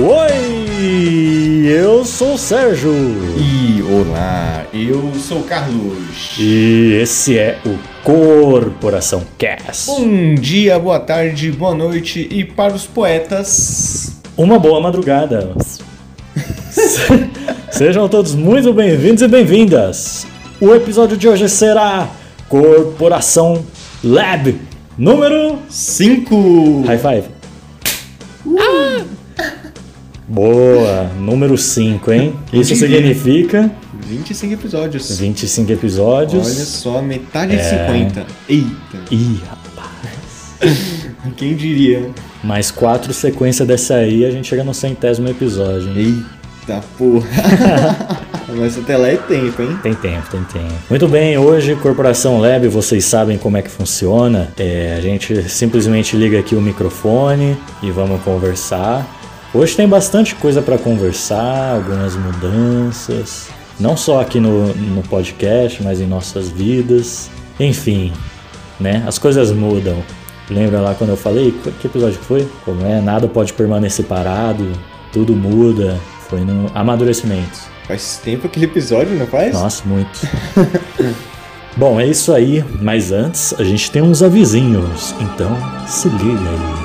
Oi, eu sou o Sérgio. E olá, eu sou o Carlos. E esse é o Corporação Cast. Bom dia, boa tarde, boa noite e para os poetas. Uma boa madrugada. Sejam todos muito bem-vindos e bem-vindas. O episódio de hoje será Corporação Lab número 5. High five. Boa, número 5, hein? Isso significa 25 episódios. 25 episódios. Olha só, metade de 50. Eita. Ih, rapaz. Quem diria? Mais quatro sequências dessa aí, a gente chega no centésimo episódio. Hein? Eita porra. Mas até lá é tempo, hein? Tem tempo, tem tempo. Muito bem, hoje Corporação Lab, vocês sabem como é que funciona. É, a gente simplesmente liga aqui o microfone e vamos conversar. Hoje tem bastante coisa para conversar, algumas mudanças, não só aqui no, no podcast, mas em nossas vidas. Enfim, né? As coisas mudam. Lembra lá quando eu falei? Que episódio foi? Como é? Nada pode permanecer parado, tudo muda. Foi no amadurecimento. Faz tempo aquele episódio, não faz? Nossa, muito. Bom, é isso aí, mas antes a gente tem uns avisinhos, então se liga aí.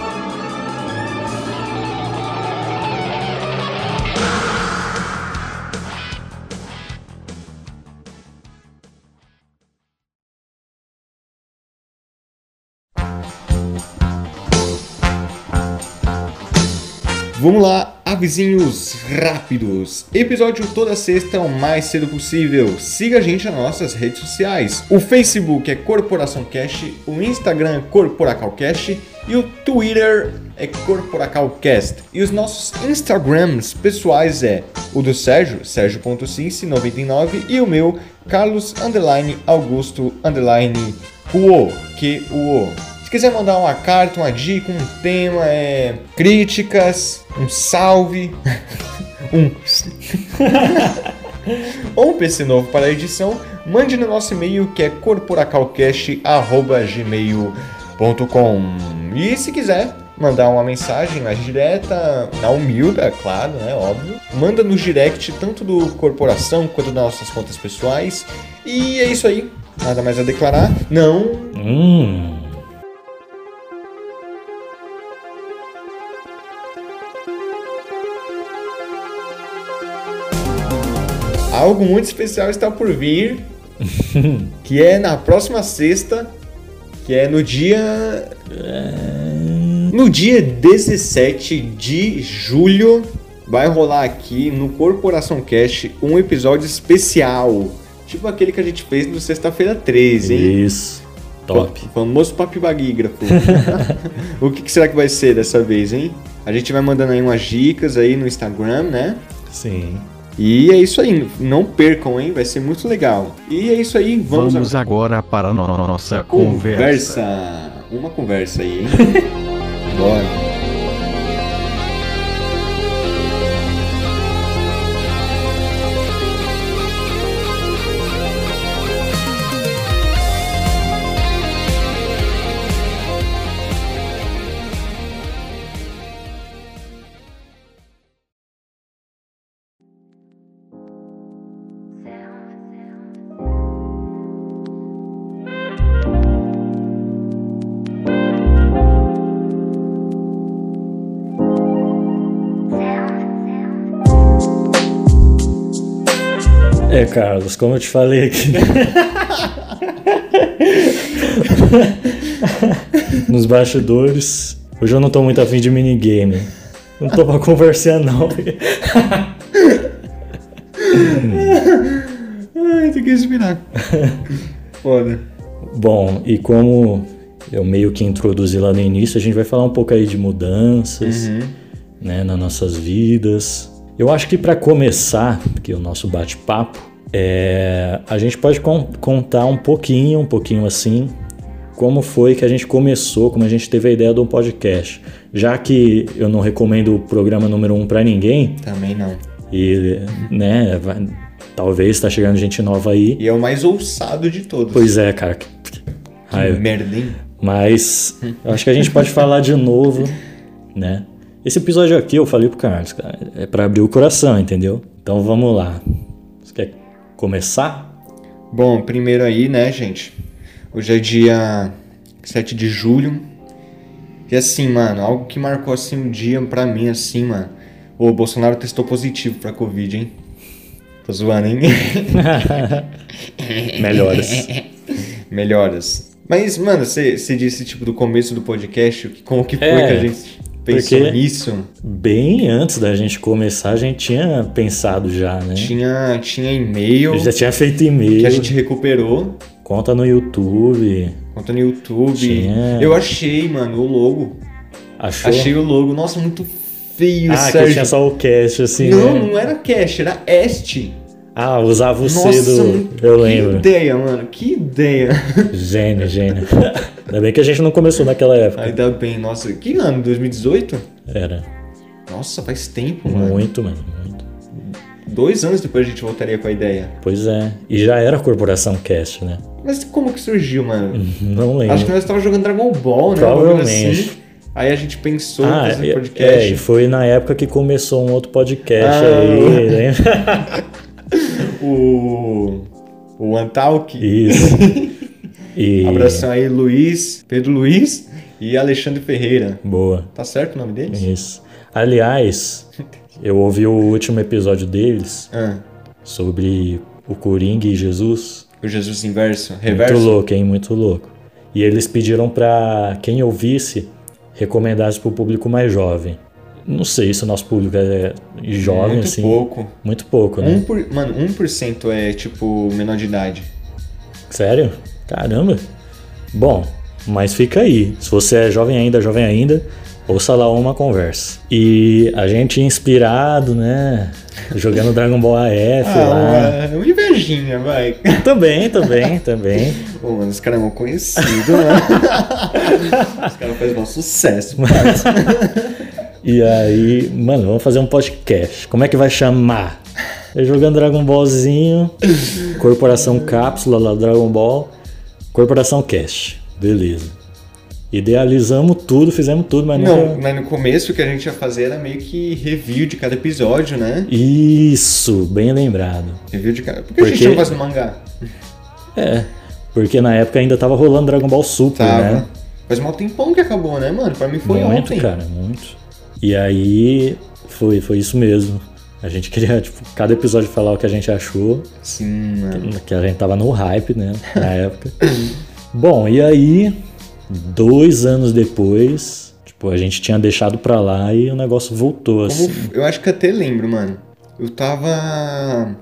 Vamos lá, avisinhos rápidos. Episódio toda sexta o mais cedo possível. Siga a gente nas nossas redes sociais. O Facebook é Corporação Cash, o Instagram é Corporacalcast e o Twitter é Corporacalcast. E os nossos Instagrams pessoais é o do Sérgio, Sérgio.cince99 e o meu, Carlos quiser mandar uma carta, uma dica, um tema, é, críticas, um salve, um ou um PC novo para a edição, mande no nosso e-mail que é corporacalcast@gmail.com. E se quiser mandar uma mensagem mais direta, na humilda, claro, né, óbvio, manda no direct tanto do corporação quanto das nossas contas pessoais. E é isso aí. Nada mais a declarar? Não. Hum. Algo muito especial está por vir, que é na próxima sexta, que é no dia no dia 17 de julho, vai rolar aqui no Corporação Cash um episódio especial, tipo aquele que a gente fez no sexta-feira 13, hein? Isso. Top. O famoso papibagígrafo. o que, que será que vai ser dessa vez, hein? A gente vai mandando aí umas dicas aí no Instagram, né? Sim. E é isso aí, não percam, hein? Vai ser muito legal. E é isso aí, vamos, vamos agora para a nossa conversa. conversa. Uma conversa aí, hein? Bora. É, Carlos, como eu te falei aqui. Nos bastidores. Hoje eu não tô muito afim de minigame. Não tô pra conversar, não. Ai, tem que respirar. Foda. Bom, e como eu meio que introduzi lá no início, a gente vai falar um pouco aí de mudanças, Uhum. né, nas nossas vidas. Eu acho que para começar, que é o nosso bate-papo, é, a gente pode con- contar um pouquinho, um pouquinho assim, como foi que a gente começou, como a gente teve a ideia de um podcast. Já que eu não recomendo o programa número um para ninguém, Também não. e né, vai- talvez tá chegando gente nova aí. E é o mais ousado de todos. Pois é, cara. que- Que hein? Mas eu acho que a gente pode falar de novo, né? Esse episódio aqui eu falei pro Carlos, cara, é pra abrir o coração, entendeu? Então vamos lá. Começar? Bom, primeiro aí, né, gente? Hoje é dia 7 de julho. E assim, mano, algo que marcou assim um dia pra mim, assim, mano. O Bolsonaro testou positivo pra Covid, hein? Tô zoando, hein? Melhoras. Melhoras. Mas, mano, você disse, tipo, do começo do podcast, como que foi É, que a gente pensou porque- nisso? Bem antes da gente começar, a gente tinha pensado já, né? Tinha, tinha e-mail já tinha feito e-mail, que a gente recuperou, conta no YouTube. conta no YouTube. Tinha. Eu achei, mano, o logo. Achou? Achei o logo. Nossa, muito feio, ah, que Sérgio. tinha só o cast, assim, não, né? não era cash, era este. Ah, usava o C Nossa, do... muito- Eu que lembro. ideia, mano. Que ideia. Gênio, gênio. Ainda bem que a gente não começou naquela época. Ainda bem, nossa. Que ano? 2018? Era. Nossa, faz tempo, mano. Muito, mano, muito. Dois anos depois a gente voltaria com a ideia. Pois é. E já era a Corporação Cast, né? Mas como que surgiu, mano? Não lembro. Acho que nós tava jogando Dragon Ball, né? Bagulho Provavelmente. assim. Aí a gente pensou em Ah, fazer é, podcast. é, e foi na época que começou um outro podcast Ah. aí, lembra? O. O Antalk. Isso. E... Abração aí, Luiz, Pedro Luiz e Alexandre Ferreira. Boa. Tá certo o nome deles? Isso. Aliás, eu ouvi o último episódio deles Ah, sobre o Coringa e Jesus. o Jesus inverso, reverso. Muito louco, hein? Muito louco. E eles pediram pra quem ouvisse recomendasse pro público mais jovem. Não sei se o nosso público é jovem, Muito assim. pouco. Muito pouco, né? Um por, mano, 1% é tipo menor de idade. Sério? Caramba. Bom, mas fica aí. Se você é jovem ainda, jovem ainda, ouça lá uma conversa. E a gente inspirado, né? Jogando Dragon Ball AF lá. Ah, uma invejinha, vai. Também, também, também. Pô, mano, os caras é mal conhecidos, mano. os caras fazem um sucesso, parça. E aí, mano, vamos fazer um podcast. Como é que vai chamar? É jogando Dragon Ballzinho, Corporação Cápsula lá Dragon Ball, Corporação Cast. Beleza. Idealizamos tudo, fizemos tudo, mas Não, nunca... mas no começo o que a gente ia fazer era meio que review de cada episódio, né? Isso, bem lembrado. Review de cada. Por que a gente Porque- não faz no mangá? É, porque na época ainda tava rolando Dragon Ball Super, Tava. né? Faz mal tempão que acabou, né, mano? Pra mim foi muito, ontem. cara, muito. E aí, foi, foi isso mesmo. A gente queria, tipo, cada episódio falar o que a gente achou. Sim, mano. Que a gente tava no hype, né? Na época. Bom, e aí, dois anos depois, tipo, a gente tinha deixado pra lá e o negócio voltou, assim. eu acho que até lembro, mano. Eu tava.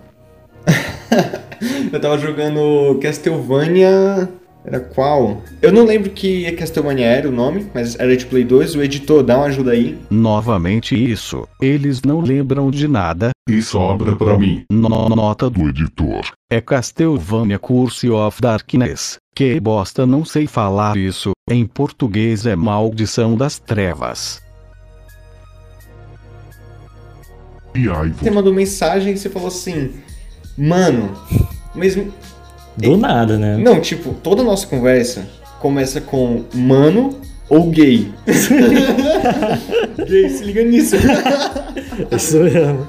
eu tava jogando Castlevania. Era qual? Eu não lembro que Castlevania era o nome, mas era de Play 2. O editor, dá uma ajuda aí. Novamente isso. Eles não lembram de nada. E sobra pra mim. No- nota do editor. é Castlevania Curse of Darkness. Que bosta, não sei falar isso. Em português é Maldição das Trevas. E aí, Você mandou mensagem e você falou assim: Mano, mas. Do nada, né? Não, tipo, toda a nossa conversa começa com mano ou gay. gay, se liga nisso. Isso mesmo.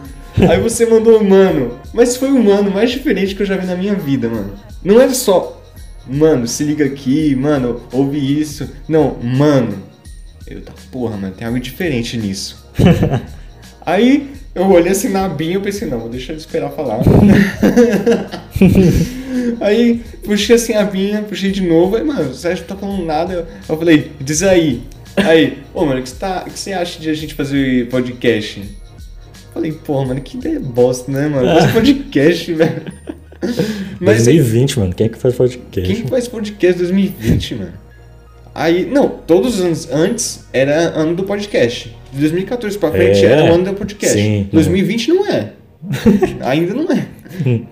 Aí você mandou mano, mas foi o mano mais diferente que eu já vi na minha vida, mano. Não era só, mano, se liga aqui, mano, ouve isso. Não, mano. Eu tá, porra, mano, tem algo diferente nisso. Aí eu olhei assim na Binha e pensei, não, vou deixar ele esperar falar. Aí puxei assim a Binha, puxei de novo, aí, mano, o Sérgio não tá falando nada. Eu, eu falei, diz aí. Aí, ô, mano, o que você tá, que você acha de a gente fazer podcast? Falei, pô, mano, que ideia bosta, né, mano? Fazer podcast, velho. Mas 2020, mano. Quem é que faz podcast? quem faz podcast 2020, mano? Aí, não, todos os anos antes era ano do podcast. De 2014 pra frente É, era o ano do podcast. sim. 2020 não é. Ainda não é.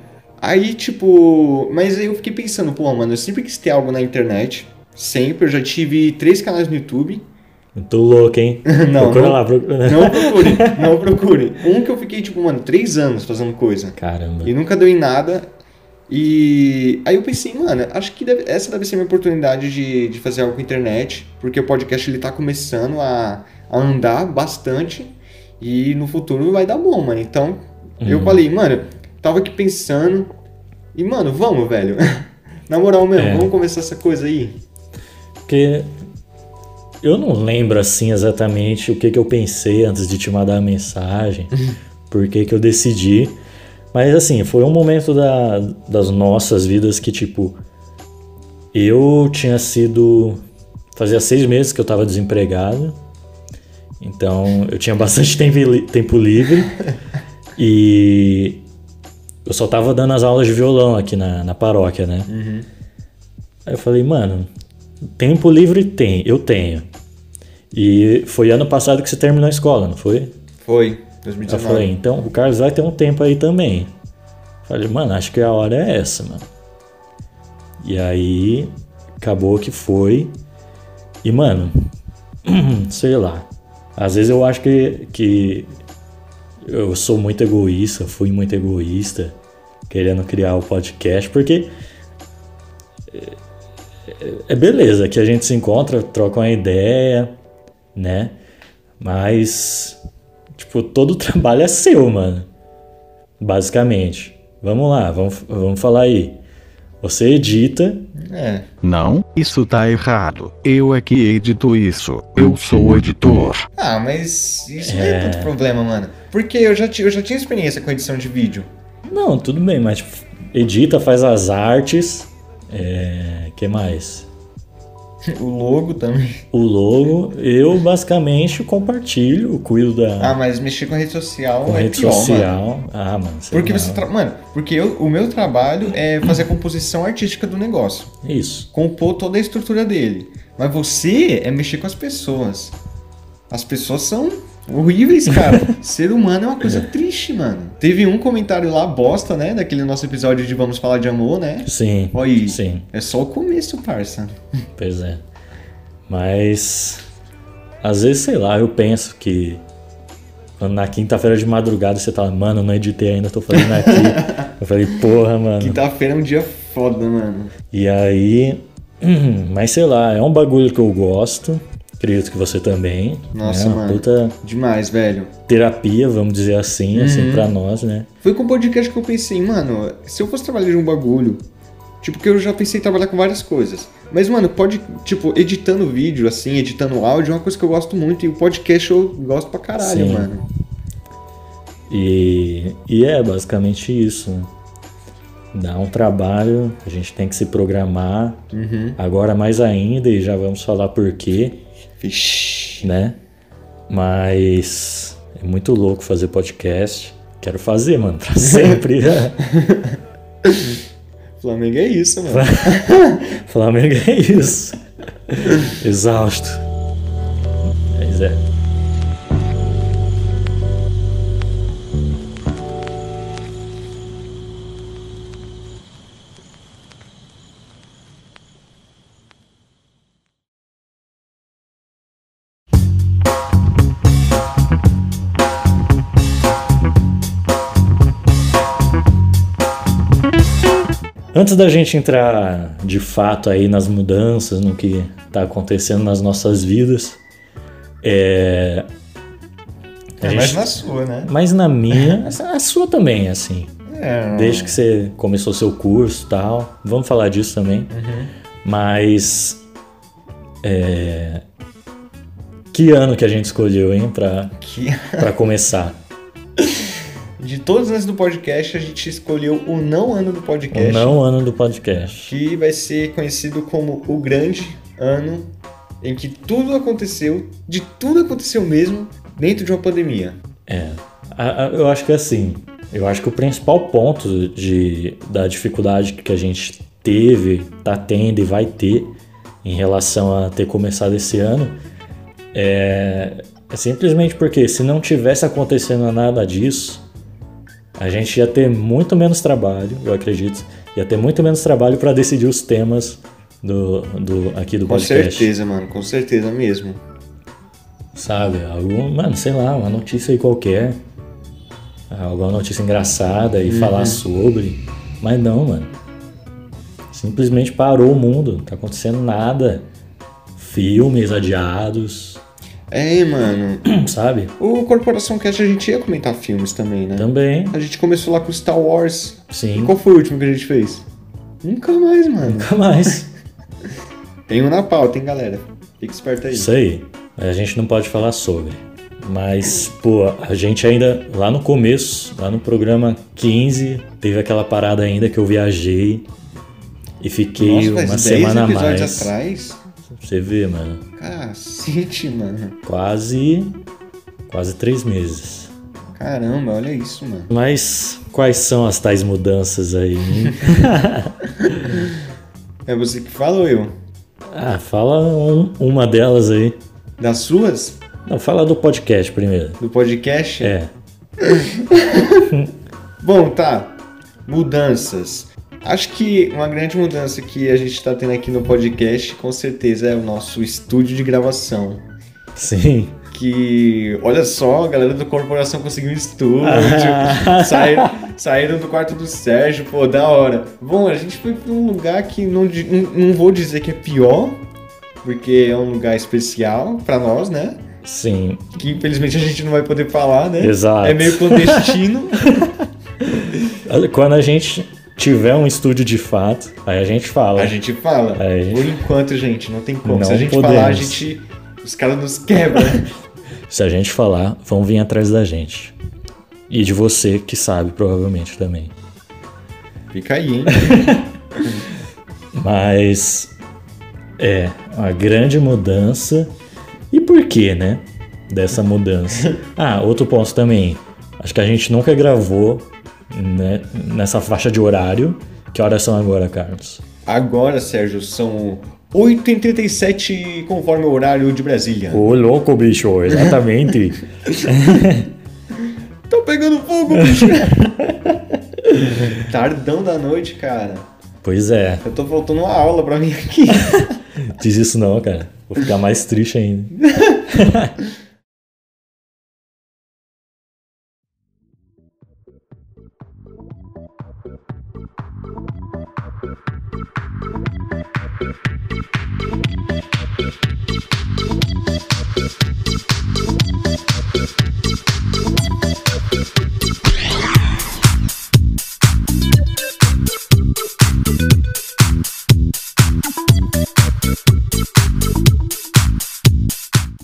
Aí, tipo, mas aí eu fiquei pensando, pô, mano, eu sempre quis ter algo na internet. Sempre, eu já tive três canais no YouTube. Tô louco, hein? Não, procura não. lá, procura. Não procure, não procure. Um que eu fiquei, tipo, mano, três anos fazendo coisa. Caramba. E nunca deu em nada. E aí eu pensei, mano, acho que deve- essa deve ser a minha oportunidade de, de fazer algo com a internet, porque o podcast ele tá começando a, a andar bastante e no futuro vai dar bom, mano. Então, eu Uhum. falei, mano, tava aqui pensando e, mano, vamos, velho. Na moral mesmo, É. vamos começar essa coisa aí. Porque eu não lembro assim exatamente o que, que eu pensei antes de te mandar a mensagem, por que, que eu decidi. Mas assim, foi um momento da- das nossas vidas que, tipo, eu tinha sido. Fazia seis meses que eu tava desempregado. Então eu tinha bastante tempo, tempo livre. e eu só tava dando as aulas de violão aqui na, na paróquia, né? Aí eu falei, mano, tempo livre tem, eu tenho. E foi ano passado que você terminou a escola, não foi? Foi, Eu 2019. falei, então o Carlos vai ter um tempo aí também. Falei, mano, acho que a hora é essa, mano. E aí, acabou que foi. E, mano, sei lá. Às vezes eu acho que, que eu sou muito egoísta, fui muito egoísta, querendo criar o podcast, porque é- é beleza que a gente se encontra, troca uma ideia, né? Mas, tipo, todo o trabalho é seu, mano. Basicamente. Vamos lá, vamos, vamos falar aí. Você edita, É, Não, isso tá errado. Eu é que edito isso. Eu sou o editor. Ah, mas isso não é tanto problema, mano. Porque eu já, eu já tinha experiência com edição de vídeo. Não, tudo bem, mas tipo, edita, faz as artes. É. que mais? O logo também. O logo, eu basicamente compartilho, cuido da Ah, mas mexer com rede social com é rede pior, mano. social. Ah, mano. Porque lá. você. Tra... Mano, porque eu- o meu trabalho é fazer a composição artística do negócio. Isso. Compor toda a estrutura dele. Mas você é mexer com as pessoas. As pessoas são horríveis, cara. Ser humano é uma coisa triste, mano. Teve um comentário lá, bosta, né? Daquele nosso episódio de Vamos Falar de Amor, né? Sim. Olha. Sim. É só o começo, parça. Pois é. Mas. Às vezes, sei lá, eu penso que. Na quinta-feira de madrugada você tá, mano, não editei ainda, tô fazendo aqui. eu falei, porra, mano. Quinta-feira é um dia foda, mano. E aí. Mas sei lá, é um bagulho que eu gosto. Acredito que você também. Nossa, é uma mano. puta Demais, velho. terapia, vamos dizer assim, Uhum. assim, pra nós, né? Foi com o podcast que eu pensei, mano, se eu fosse trabalhar de um bagulho. Tipo, que eu já pensei em trabalhar com várias coisas. Mas, mano, pode, tipo, editando vídeo, assim, editando áudio, é uma coisa que eu gosto muito. E o podcast eu gosto pra caralho, Sim. mano. E, e é basicamente isso. né? Dá um trabalho, a gente tem que se programar. Uhum. Agora mais ainda, e já vamos falar por quê, Vixe. né? Mas é muito louco fazer podcast. Quero fazer, mano, pra sempre. Flamengo é isso, mano. Flamengo é isso. Exausto. Antes da gente entrar de fato aí nas mudanças, no que está acontecendo nas nossas vidas, é. É gente- mais na sua, né? mas na minha, a sua também, assim. É, Desde que você começou seu curso e tal. Vamos falar disso também. Mas. é, Que ano que a gente escolheu, hein, pra, que pra começar? Todos os anos do podcast, a gente escolheu o não ano do O podcast. não ano do podcast. que vai ser conhecido como o grande ano em que tudo aconteceu, de tudo aconteceu mesmo dentro de uma pandemia. É, eu acho que assim, eu acho que o principal ponto de, da dificuldade que a gente teve, tá tendo e vai ter em relação a ter começado esse ano é, é simplesmente porque se não tivesse acontecendo nada disso, a gente ia ter muito menos trabalho, eu acredito, ia ter muito menos trabalho para decidir os temas do, do aqui do Com podcast. certeza, mano, com certeza mesmo. Sabe? Algum, mano, sei lá, uma notícia aí qualquer. Alguma notícia engraçada e falar sobre. Mas não, mano. Simplesmente parou o mundo. Não tá acontecendo nada. Filmes adiados. É, mano. sabe? O Corporação Cast a gente ia comentar filmes também, né? Também, A gente começou lá com Star Wars. E sim. qual foi o último que a gente fez? Nunca mais, mano. Nunca mais. Tem um na pauta, hein, galera? Fica esperto aí. Isso aí. A gente não pode falar sobre. Mas, pô, a gente ainda, lá no começo, lá no programa 15, teve aquela parada ainda que eu viajei e fiquei Nossa, uma 10 semana a mais. atrás? Você vê, mano. Cacete, mano. Quase. Quase três meses. Caramba, olha isso, mano. Mas quais são as tais mudanças aí? hein? É você que fala ou eu? ah, fala um- uma delas aí. Das suas? Não, fala do podcast primeiro. Do podcast? É. Bom, tá. Mudanças. Acho que uma grande mudança que a gente tá tendo aqui no podcast, com certeza, é o nosso estúdio de gravação. Sim. Que, olha só, a galera do Corporação conseguiu estúdio. Ah. saíram, saíram do quarto do Sérgio, pô, da hora. Bom, a gente foi pra um lugar que não, não, não vou dizer que é pior, porque é um lugar especial pra nós, né? Sim. Que infelizmente a gente não vai poder falar, né? Exato. É meio clandestino. Quando a gente tiver um estúdio de fato, aí a gente fala. A gente fala. A gente- Por enquanto, gente, não tem como. Não Se a gente podemos. falar, a gente. Os caras nos quebram. Se a gente falar, vão vir atrás da gente. E de você que sabe, provavelmente também. Fica aí, hein? Mas é uma grande mudança. E por que, né? Dessa mudança. Ah, outro ponto também. Acho que a gente nunca gravou né, nessa faixa de horário. Que horas são agora, Carlos? Agora, Sérgio, são 8h37 conforme o horário de Brasília. Ô, louco, bicho, exatamente. Tô pegando fogo, bicho! Tardão da noite, cara. pois é, Eu tô faltando uma aula pra mim aqui. diz isso não, cara. Vou ficar mais triste ainda.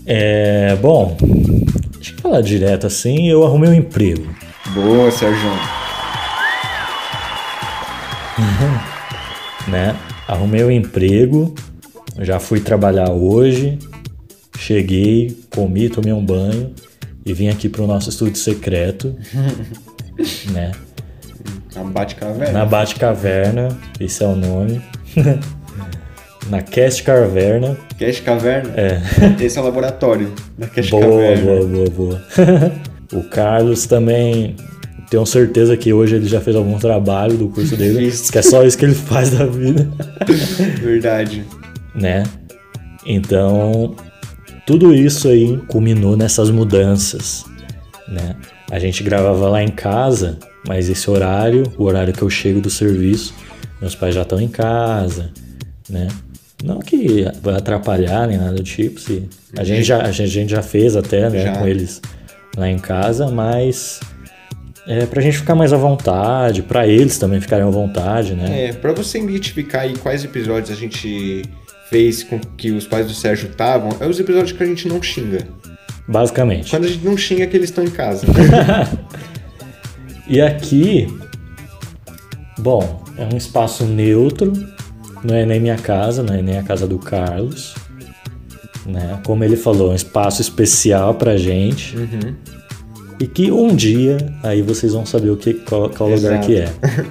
É, bom, deixa eu falar direto assim, eu arrumei um emprego. Boa, Sérgio. né? Arrumei um emprego, já fui trabalhar hoje, cheguei, comi, tomei um banho e vim aqui pro nosso estúdio secreto, né? A Bate-Caverna. Na Batcaverna, esse é o nome. Na Cast Caverna. Cash Caverna? É. Esse é o laboratório da Cash Boa, Caverna. boa, boa, boa. o Carlos também, tenho certeza que hoje ele já fez algum trabalho do curso dele, Fiz. que é só isso que ele faz da vida. Verdade. né? Então, tudo isso aí culminou nessas mudanças, né? A gente gravava lá em casa, mas esse horário, o horário que eu chego do serviço, meus pais já estão em casa, né? Não que vai atrapalhar nem nada do tipo, se a gente já, a gente- já fez até, né, Já. com eles lá em casa, mas é pra gente ficar mais à vontade, pra eles também ficarem à vontade, né? É, pra você identificar aí quais episódios a gente fez com que os pais do Sérgio estavam, é os episódios que a gente não xinga. Basicamente. Quando a gente não xinga é que eles estão em casa. E aqui, bom, é um espaço neutro, não é nem minha casa, não é nem a casa do Carlos, né? Como ele falou, é um espaço especial pra gente. Uhum. E que um dia aí vocês vão saber o que qual, qual lugar que é.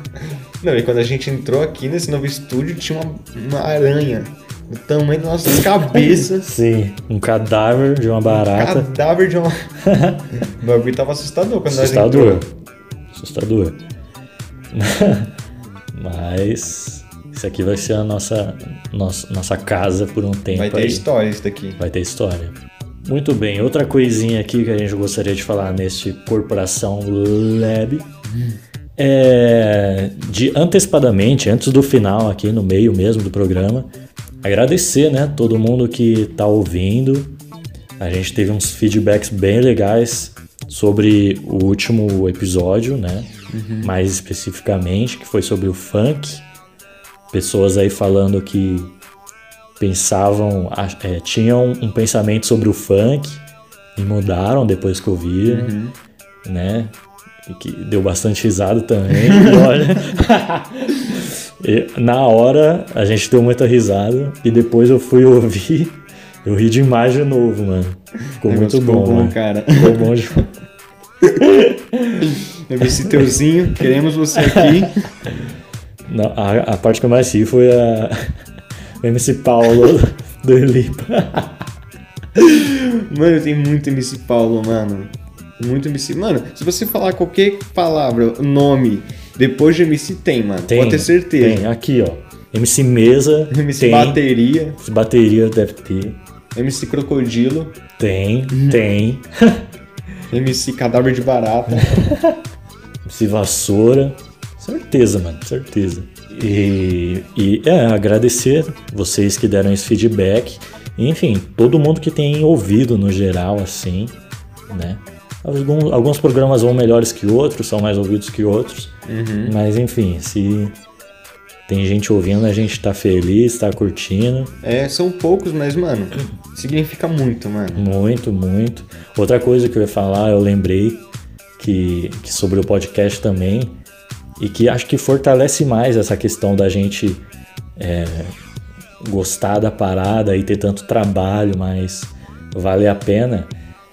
Não, e quando a gente entrou aqui nesse novo estúdio, tinha uma, uma aranha do tamanho das nossas cabeças. Sim, um cadáver de uma barata. Cadáver de uma. o bagulho tava assustador quando Assustador. nós entrou. Assustador. Mas isso aqui vai ser a nossa, nossa, nossa casa por um tempo Vai ter aí. história isso daqui. Vai ter história. Muito bem, outra coisinha aqui que a gente gostaria de falar neste Corporação Lab é de antecipadamente, antes do final aqui no meio mesmo do programa, agradecer, né, todo mundo que tá ouvindo, A gente teve uns feedbacks bem legais sobre o último episódio, né? Mais especificamente, que foi sobre o funk. Pessoas aí falando que pensavam, é, tinham um pensamento sobre o funk e mudaram depois que ouviram, né? E que deu bastante risada também. e na hora a gente deu muita risada e depois eu fui ouvir, eu ri demais de novo, mano. Ficou muito bom, ficou mano. cara. Ficou bom de... MC Teuzinho, queremos você aqui. Não, a, a parte que eu mais ri foi a o MC Paulo do Lipa. Mano, tem muito MC Paulo, mano. Muito MC. Mano, se você falar qualquer palavra, nome, depois de MC tem, mano. Pode ter certeza. Tem, aqui, ó. MC Mesa. MC tem, Bateria, MC Bateria deve ter. MC Crocodilo, Tem, Uhum. tem. MC Cadáver de Barata. MC Vassoura. Certeza, mano, certeza. E, e é, agradecer vocês que deram esse feedback. Enfim, todo mundo que tem ouvido no geral, assim, né? Alguns, alguns programas vão melhores que outros, são mais ouvidos que outros. Uhum. Mas enfim, se tem gente ouvindo, a gente tá feliz, tá curtindo. É, são poucos, mas, mano, significa muito, mano. Muito, muito. Outra coisa que eu ia falar, eu lembrei que, que sobre o podcast também, e que acho que fortalece mais essa questão da gente é, gostar da parada e ter tanto trabalho, mas vale a pena,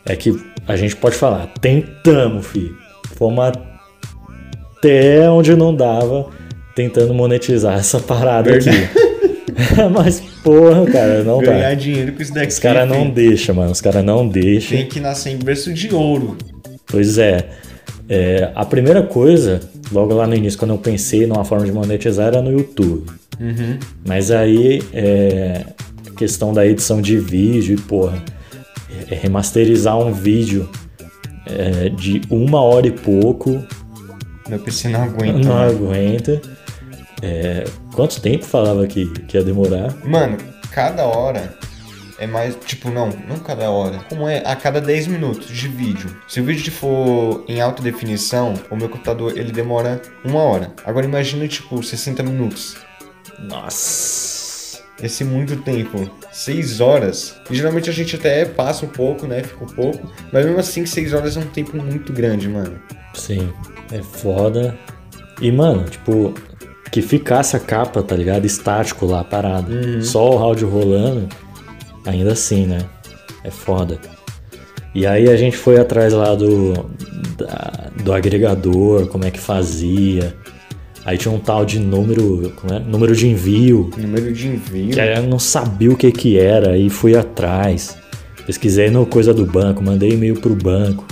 é que a gente pode falar, tentamos, filho. Fomos até onde não dava tentando monetizar essa parada aqui. mas, porra, cara, não dá. Ganhar dinheiro com isso daqui. Os caras não deixam, mano. Os caras não deixam. Tem que nascer em berço de ouro. Pois é. É, A primeira coisa, logo lá no início, quando eu pensei numa forma de monetizar, era no YouTube. Uhum. Mas aí, é, questão da edição de vídeo e, porra, é, remasterizar um vídeo é, de uma hora e pouco, Meu PC não aguenta. não mano. aguenta. É, quanto tempo falava que, que ia demorar? Mano, cada hora é mais. Tipo, não, não cada hora. Como é? A cada 10 minutos de vídeo. Se o vídeo for em alta definição, o meu computador ele demora uma hora. Agora imagina, tipo, 60 minutos. Nossa! Esse muito tempo. 6 horas. E geralmente a gente até passa um pouco, né? Fica um pouco. Mas mesmo assim, 6 horas é um tempo muito grande, mano. Sim, é foda. E, mano, tipo, que ficasse a capa, tá ligado? Estático lá, parado. Só o áudio rolando, ainda assim, né? É foda. E aí a gente foi atrás lá do, da- do agregador, como é que fazia. Aí tinha um tal de número, como é? Número de envio. Número de envio. Que aí eu não sabia o que que era, aí fui atrás. Pesquisei no coisa do banco, mandei e-mail pro banco.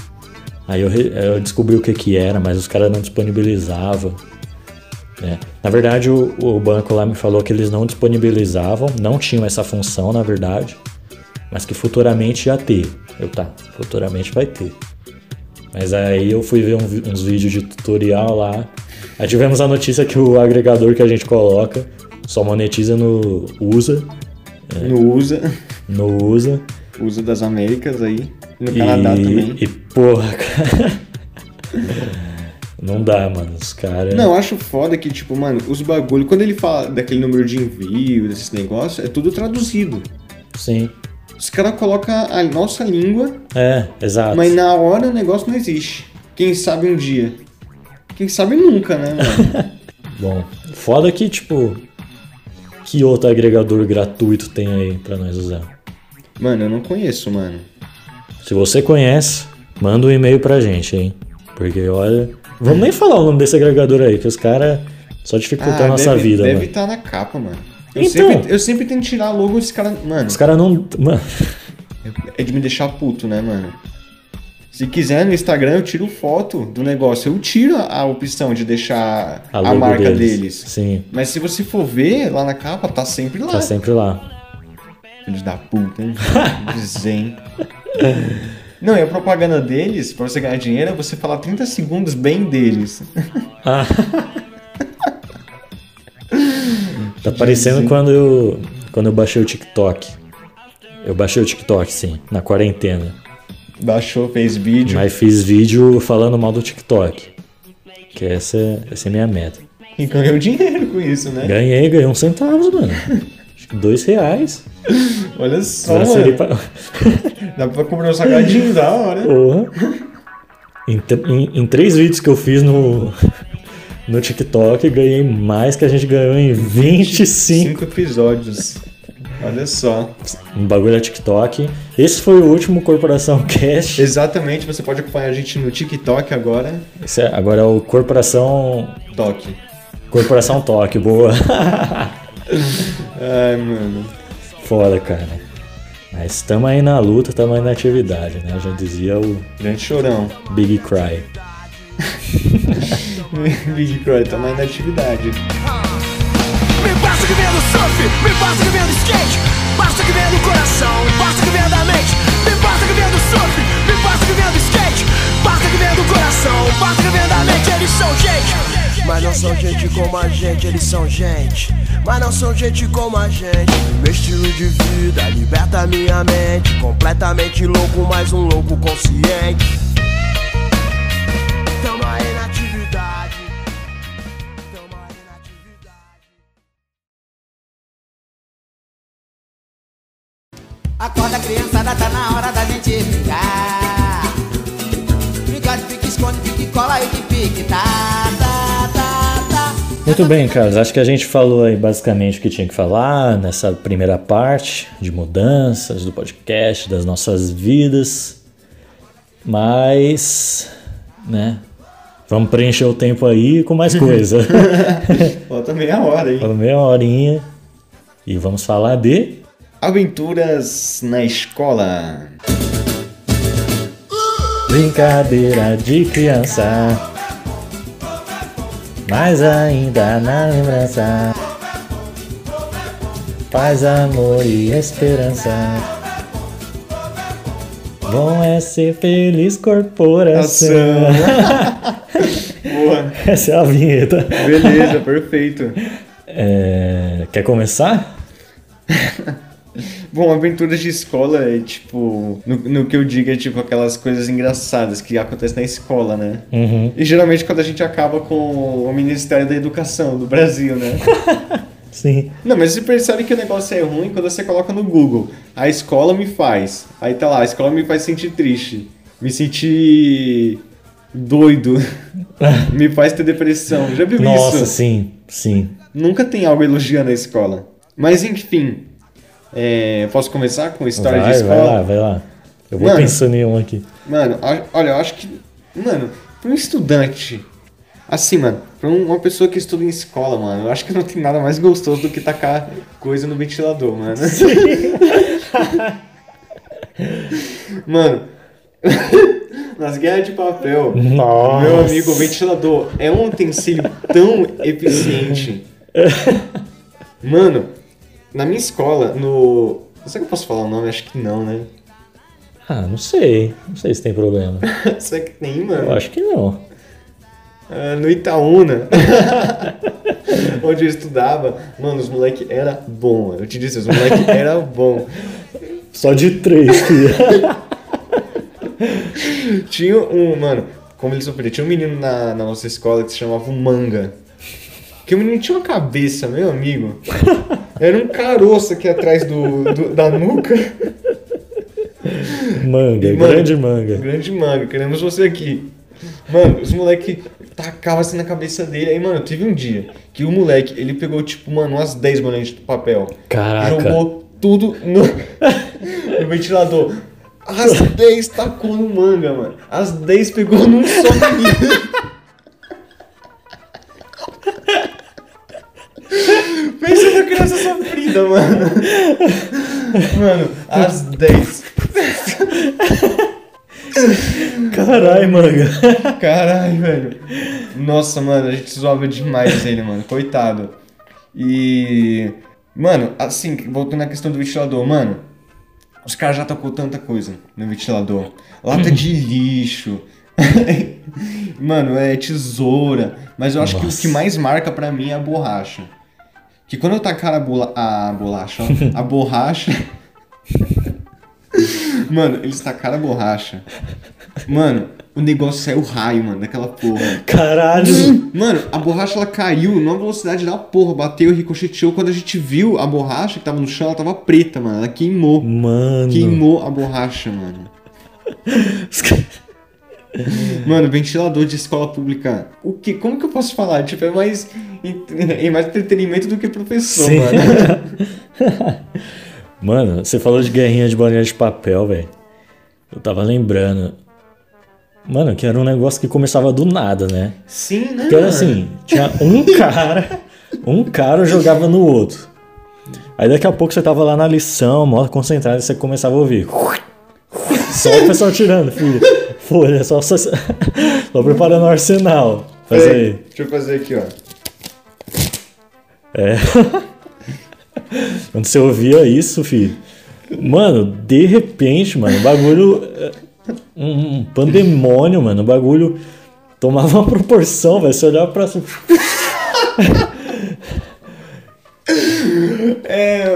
Aí eu, eu descobri o que que era, mas os caras não disponibilizavam. né? Na verdade, o, o banco lá me falou que eles não disponibilizavam, não tinham essa função, na verdade, mas que futuramente ia ter. Eu, tá, futuramente vai ter. Mas aí eu fui ver um uns vídeos de tutorial lá. Aí tivemos a notícia que o agregador que a gente coloca só monetiza no USA, No USA. no USA. USA das Américas aí. No E, Canadá também. e porra, cara. Não dá, mano. Os caras. Não, eu acho foda que, tipo, mano, os bagulho, quando ele fala daquele número de envio, desses negócios, é tudo traduzido. Sim. Os caras colocam a nossa língua, É, exato. mas na hora o negócio não existe. Quem sabe um dia. Quem sabe nunca, né, mano? Bom, foda que, tipo. Que outro agregador gratuito tem aí pra nós usar? mano, eu não conheço, mano. Se você conhece, manda um e-mail pra gente, hein? Porque olha. Vamos nem falar o nome desse agregador aí, que os caras só dificultam a nossa Ah, deve, vida, Deve estar na capa, mano. Eu, Então. sempre, eu sempre tento tirar logo esse cara. Mano, Os caras não. Mano, é de me deixar puto, né, mano? Se quiser no Instagram, eu tiro foto do negócio. Eu tiro a opção de deixar a, a, marca deles. deles. Sim, Mas se você for ver lá na capa, tá sempre lá. tá sempre lá. Filhos da puta, hein? Zen. Não, e a propaganda deles, pra você ganhar dinheiro, é você falar 30 segundos bem deles. Ah. tá parecendo quando eu, quando eu baixei o TikTok. Eu baixei o TikTok, sim, na quarentena. Baixou, fez vídeo. Mas fiz vídeo falando mal do TikTok. Que essa, é- essa é a minha meta. E ganhou dinheiro com isso, né? Ganhei, ganhei uns centavos, mano. Acho que dois reais. Olha só, pra... Dá pra comprar um salgadinho da hora. Porra. Em, em- em três vídeos que eu fiz no, no TikTok, ganhei mais que a gente ganhou em 25 Cinco episódios. Olha só. um bagulho da TikTok. Esse foi o último Corporação Cash. Exatamente, você pode acompanhar a gente no TikTok agora. Esse é- agora é o Corporação. Toque. Corporação Toque, boa. Ai, mano. Foda, cara. Mas estamos aí na luta, estamos aí na atividade, né? Já dizia o Grande chorão. Big Cry. Big Croy, tá mais na atividade. Me basta que venha do surf, me basta que venha do skate Basta que venha do coração, basta que venha da mente Me basta que venha do surf, me basta que venha do skate Basta que venha do coração, basta que venha da mente Eles são gente, mas não são gente como a gente Eles são gente, mas não são gente como a gente. Meu estilo de vida liberta minha mente. Completamente louco, mas um louco consciente. Tamo aí na atividade. Acorda criançada, tá na hora da gente brincar. Brincar de pique, esconde, pique, cola e de pique, tá. Muito bem, Carlos. Acho que a gente falou aí basicamente o que tinha que falar nessa primeira parte de mudanças do podcast, das nossas vidas. Mas, né? Vamos preencher o tempo aí com mais coisa. Falta meia hora aí. Falando meia horinha. E vamos falar de. Aventuras na escola. Brincadeira de criança. Mas ainda na lembrança. Paz, amor e esperança. Bom é ser feliz corporação. Boa. Essa é a vinheta. Beleza, perfeito. É, Quer começar? Bom, aventuras de escola é tipo. No, no que eu digo é tipo aquelas coisas engraçadas que acontecem na escola, né? Uhum. E geralmente quando a gente acaba com o Ministério da Educação do Brasil, né? Sim. Não, mas você percebe que o negócio é ruim quando você coloca no Google. A escola me faz. Aí tá lá, a escola me faz sentir triste. Me sentir doido. me faz ter depressão. Já viu Nossa, isso? sim, sim. Nunca tem algo elogiando a escola. Mas enfim. É, posso começar com história Vai, de vai escola? lá, vai lá. Eu vou Mano. pensando em um aqui. Mano, olha, eu acho que. Mano, pra um estudante. Assim, mano, pra um- uma pessoa que estuda em escola, mano, eu acho que não tem nada mais gostoso do que tacar coisa no ventilador, mano. mano, nas guerras de papel, Nossa. meu amigo, o ventilador é um utensílio tão eficiente. Mano, na minha escola, no. Será que eu posso falar o nome? Acho que não, né? Ah, não sei. Não sei se tem problema. Será que tem, mano? Eu acho que não. Ah, no Itaúna, onde eu estudava, mano, os moleque era bom, eu te disse, os moleque era bom. Só de três, filho. Tinha um, mano, como ele sofria, tinha um menino na, na nossa escola que se chamava o Manga. Que o menino tinha uma cabeça, meu amigo. Era um caroço aqui atrás do, do- da nuca. Manga, E, mano, grande manga. Grande manga, queremos você aqui. Mano, os moleque tacavam assim na cabeça dele. Aí, mano, teve um dia que o moleque, ele pegou, tipo, mano, umas 10 bolinhas de papel. Caraca. Jogou tudo no, no ventilador. As 10 tacou no manga, mano. As 10 pegou num só menino. sofrida, mano. Mano, as 10. Caralho, manga. Caralho, velho. Nossa, mano, a gente zoava demais ele, mano. Coitado. E. Mano, assim, voltando à questão do ventilador, mano. Os caras já tocou tanta coisa no ventilador. Lata de lixo. mano, é tesoura. Mas eu acho que o Nossa. que mais marca pra mim é a borracha. Que quando eu tacar a, bola, a bolacha, ó, a borracha. Mano, eles tacaram a borracha. Mano, o negócio saiu raio, mano, daquela porra. Caralho! Mano, a borracha ela caiu numa velocidade da porra, bateu ricocheteou. Quando a gente viu a borracha que tava no chão, ela tava preta, mano. Ela queimou. Mano. Queimou a borracha, mano. Mano, ventilador de escola pública. O que? Como que eu posso falar? Tipo, é mais, é mais entretenimento do que professor, Sim. mano. Mano, você falou de guerrinha de bolinha de papel, velho. Eu tava lembrando. Mano, que era um negócio que começava do nada, né? Sim, né? Que era assim, tinha um cara, um cara jogava no outro. Aí daqui a pouco você tava lá na lição, mó concentrado, e você começava a ouvir. Só o pessoal tirando, filho. Folha, só, só, só preparando o arsenal. Faz Peraí, aí. Deixa eu fazer aqui, ó. Quando você ouvia isso, filho. Mano, de repente, mano, o bagulho. é, Um pandemônio, mano. O bagulho tomava uma proporção, velho. Você olhava pra. É.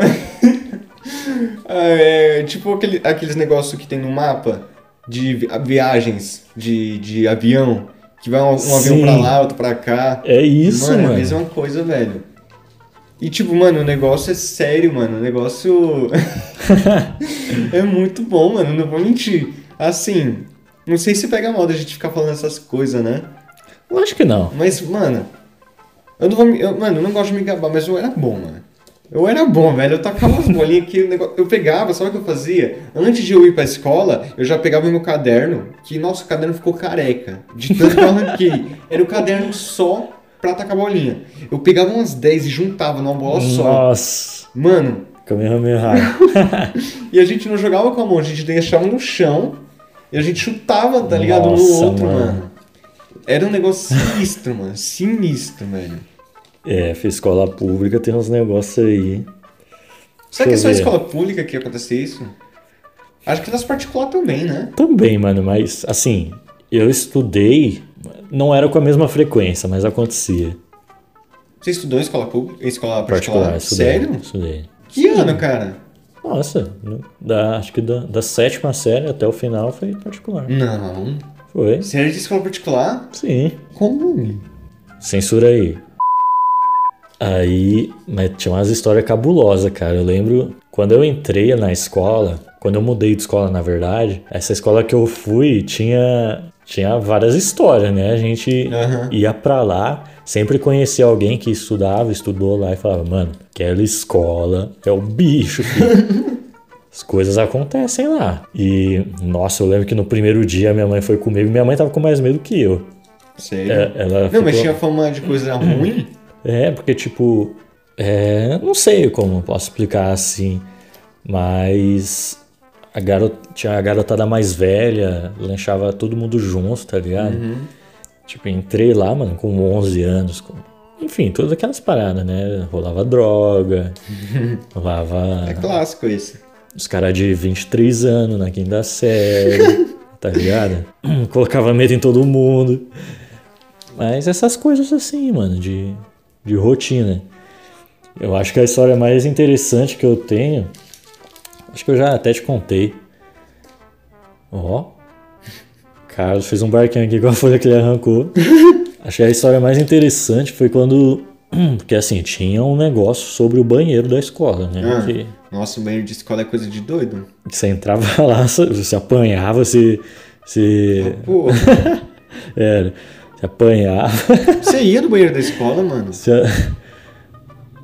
É tipo aquele, aqueles negócios que tem no mapa de vi- viagens de, de avião. Que vai um, um avião pra lá, outro pra cá. É isso, mano. mano. É a mesma coisa, velho. E tipo, mano, o negócio é sério, mano. O negócio. é muito bom, mano. Não vou mentir. Assim, não sei se pega mal da gente ficar falando essas coisas, né? Eu acho que não. Mas, mano, eu não vou me. eu- mano, eu não gosto de me gabar, mas eu era bom, mano. Eu era bom, velho. Eu tacava as bolinhas que negócio. Eu pegava, sabe o que eu fazia? Antes de eu ir pra escola, eu já pegava o meu caderno, que nosso caderno ficou careca. De tanto que eu arranquei. Era o caderno só pra tacar bolinha. Eu pegava umas 10 e juntava numa bola só. Nossa. Mano, Kamehameha. e a gente não jogava com a mão, a gente deixava no chão e a gente chutava, tá ligado? Nossa, no outro, mano. mano. Era um negócio sinistro, mano. Sinistro, velho. É, fiz escola pública, tem uns negócios aí. Será que é só escola pública que acontece isso? Acho que nas particulares também, né? Também, mano, mas assim, eu estudei, não era com a mesma frequência, mas acontecia. Você estudou em escola pública? Em escola particular? Particular, estudei. Sério? Estudei. Que ano, cara? Nossa, no- da, acho que da, da sétima série até o final foi particular. Não. Foi? Sério de escola particular? Sim. Como? Censura aí. Aí, mas tinha umas histórias cabulosas, cara. Eu lembro quando eu entrei na escola, quando eu mudei de escola, na verdade, essa escola que eu fui tinha tinha várias histórias, né? A gente Aham. ia pra lá, sempre conhecia alguém que estudava, estudou lá e falava, mano, aquela escola é o bicho, filho. As coisas acontecem lá. E, nossa, eu lembro que no primeiro dia minha mãe foi comigo, minha mãe tava com mais medo que eu. Sério? É, ela Não, ficou... mas tinha fama de coisa ruim? É, porque tipo, é, não sei como eu posso explicar assim, mas a garota, tinha a garotada mais velha, lanchava todo mundo junto, tá ligado? Tipo, entrei lá, mano, com 11 anos, com- enfim, todas aquelas paradas, né? Rolava droga, rolava É clássico isso. os caras de 23 anos na quinta série, tá ligado? Colocava medo em todo mundo. Mas essas coisas assim, mano, de, de rotina. Eu acho que a história mais interessante que eu tenho. Acho que eu já até te contei. Ó. Carlos fez um barquinho aqui com a folha que ele arrancou. Acho que a história mais interessante foi quando. Porque assim, tinha um negócio sobre o banheiro da escola, né? Ah. Que- Nossa, o banheiro de escola é coisa de doido. você entrava lá, você apanhava, você. você era, apanhava. você ia no banheiro da escola, mano?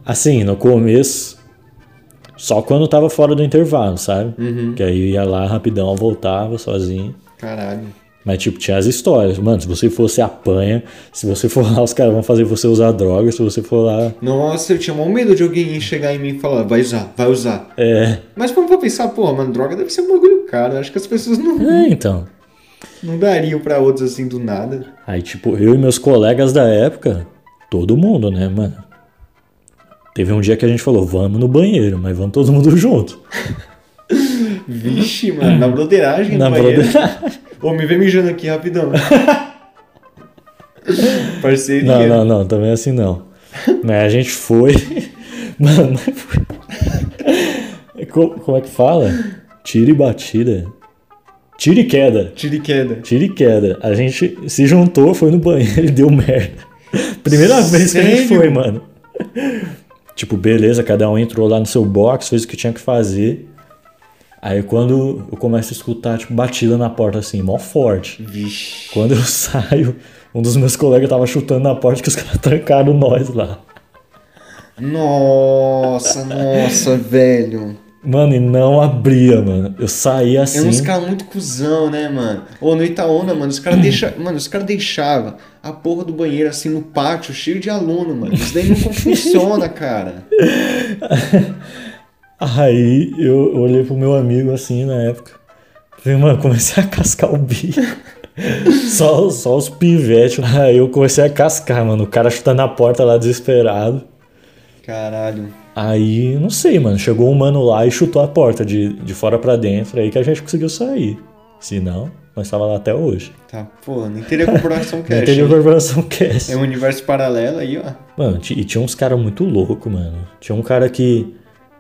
assim, no começo, só quando tava fora do intervalo, sabe? Uhum. Que aí eu ia lá rapidão, voltava sozinho. Caralho. Mas, tipo, tinha as histórias. Mano, se você for, você apanha. Se você for lá, os caras vão fazer você usar droga. Se você for lá. Nossa, eu tinha maior medo de alguém chegar em mim e falar, vai usar, vai usar. É. Mas vamos pra pensar, pô, mano, droga deve ser um bagulho caro. Acho que as pessoas não, É, então. Não dariam pra outros assim do nada. Aí, tipo, eu e meus colegas da época, todo mundo, né, mano? Teve um dia que a gente falou, vamos no banheiro, mas vamos todo mundo junto. Vixe, mano, na broderagem Na broderagem. Ô, me vem mijando aqui rapidão. Parceria. Não, não, não, também assim não. Mas a gente foi. Mano, mas foi. Co- Como é que fala? Tira e batida. Tira e queda. Tiro e queda. Tira e queda. A gente se juntou, foi no banheiro e deu merda. Primeira vez que a gente Sério? foi, mano. Tipo, beleza, cada um entrou lá no seu box, fez o que tinha que fazer. Aí quando eu começo a escutar, tipo, batida na porta assim, mó forte. Vixe. Quando eu saio, um dos meus colegas tava chutando na porta que os caras trancaram nós lá. Nossa, nossa, velho. Mano, e não abria, mano. Eu saí É assim. uns caras muito cuzão, né, mano? Ou no Itaúna, mano, os caras deixa... mano, os caras deixavam a porra do banheiro assim no pátio, cheio de aluno, mano. Isso daí não funciona, cara. Aí eu olhei pro meu amigo assim na época. Falei, mano, comecei a cascar o bico. só, só os pivetes. Aí eu comecei a cascar, mano. O cara chutando na porta lá desesperado. Caralho. Aí, não sei, mano. Chegou um mano lá e chutou a porta de, de fora pra dentro. Aí que a gente conseguiu sair. Se não, nós tava lá até hoje. Tá, pô, nem teria corporação Não cash. teria hein? corporação cast. É um universo paralelo aí, ó. Mano, e tinha uns caras muito loucos, mano. Tinha um cara que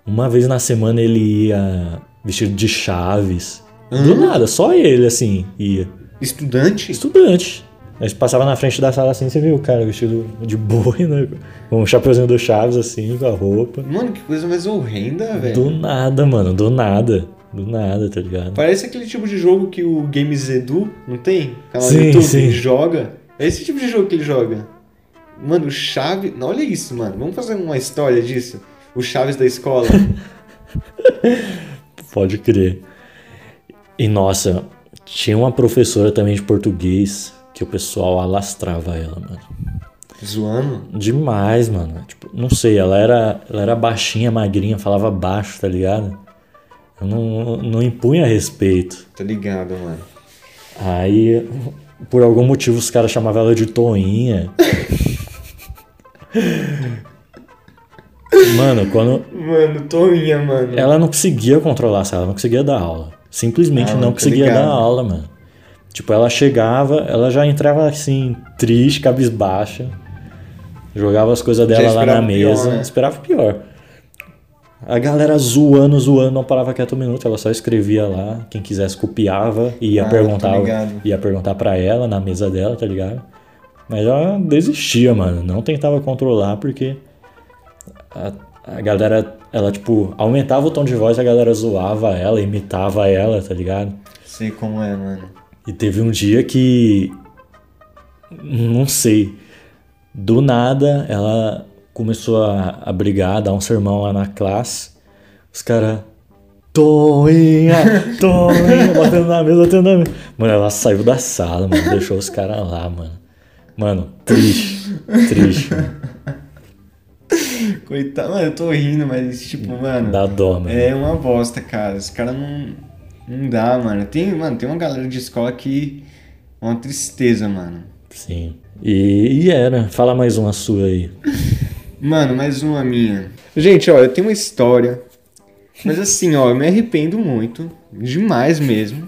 uma vez na semana ele ia vestido de chaves. Do nada, só ele, assim, ia. Estudante? Estudante. A gente passava na frente da sala assim, você viu o cara vestido de boi, né? Com um chapeuzinho do Chaves, assim, com a roupa. Mano, que coisa mais horrenda, velho. Do nada, mano, do nada. Do nada, tá ligado? Parece aquele tipo de jogo que o Games Edu, não tem? Canal Sim, YouTube, sim. ele joga. É esse tipo de jogo que ele joga. Mano, o Chaves. Olha isso, mano. Vamos fazer uma história disso. O Chaves da escola. Pode crer. E nossa, tinha uma professora também de português que o pessoal alastrava ela, mano. Zoando. Demais, mano. Tipo, não sei, ela era, ela era baixinha, magrinha, falava baixo, tá ligado? Eu não, não impunha respeito. Tá ligado, mano. Aí, por algum motivo, os caras chamavam ela de Toinha. Mano, quando. Mano, Toinha, mano. Ela não conseguia controlar, sabe? Ela não conseguia dar aula. Simplesmente Ah, não conseguia ligado. dar aula, mano. Tipo, ela chegava, ela já entrava assim, triste, cabisbaixa. Jogava as coisas dela lá na o pior, mesa. né? Esperava pior. A galera zoando, zoando, não parava quieto um minuto, ela só escrevia lá. Quem quisesse copiava e ia Ah, perguntar. Ia perguntar pra ela na mesa dela, tá ligado? Mas ela desistia, mano. Não tentava controlar porque a, a galera, ela, tipo, aumentava o tom de voz, a galera zoava ela, imitava ela, tá ligado? Sei como é, mano. E teve um dia que. Não sei. Do nada, ela começou a, a brigar, a dar um sermão lá na classe. Os caras. Toinha! Toinha! Batendo na mesa, batendo na mesa. Mano, ela saiu da sala, mano. Deixou os caras lá, mano. Mano, triste. Triste, mano. Coitado, mano, eu tô rindo, mas tipo, mano. Dá dó, mano. É uma bosta, cara. Os caras não. Não dá, mano. Tem, mano, tem uma galera de escola que. É uma tristeza, mano. Sim. E, e era. Fala mais uma sua aí. Mano, mais uma minha. Gente, ó, eu tenho uma história. Mas assim, ó, eu me arrependo muito. Demais mesmo.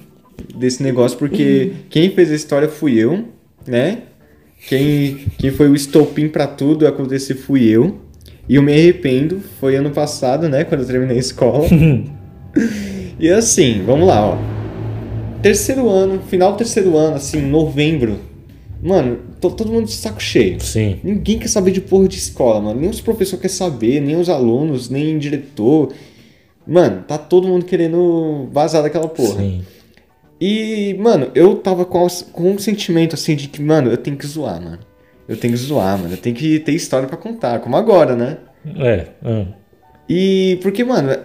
Desse negócio, porque quem fez a história fui eu, né? Quem, quem foi o estopim pra tudo acontecer fui eu. E eu me arrependo. Foi ano passado, né? Quando eu terminei a escola. e assim, vamos lá, ó. Terceiro ano, final do terceiro ano, assim, novembro. Mano, tô todo mundo de saco cheio. Sim. Ninguém quer saber de porra de escola, mano. Nem os professores querem saber, nem os alunos, nem o diretor. Mano, tá todo mundo querendo vazar daquela porra. Sim. E, mano, eu tava com, com um sentimento assim de que, mano, eu tenho que zoar, mano. Eu tenho que zoar, mano. Eu tenho que ter história pra contar, como agora, né? É. ah. E porque, mano,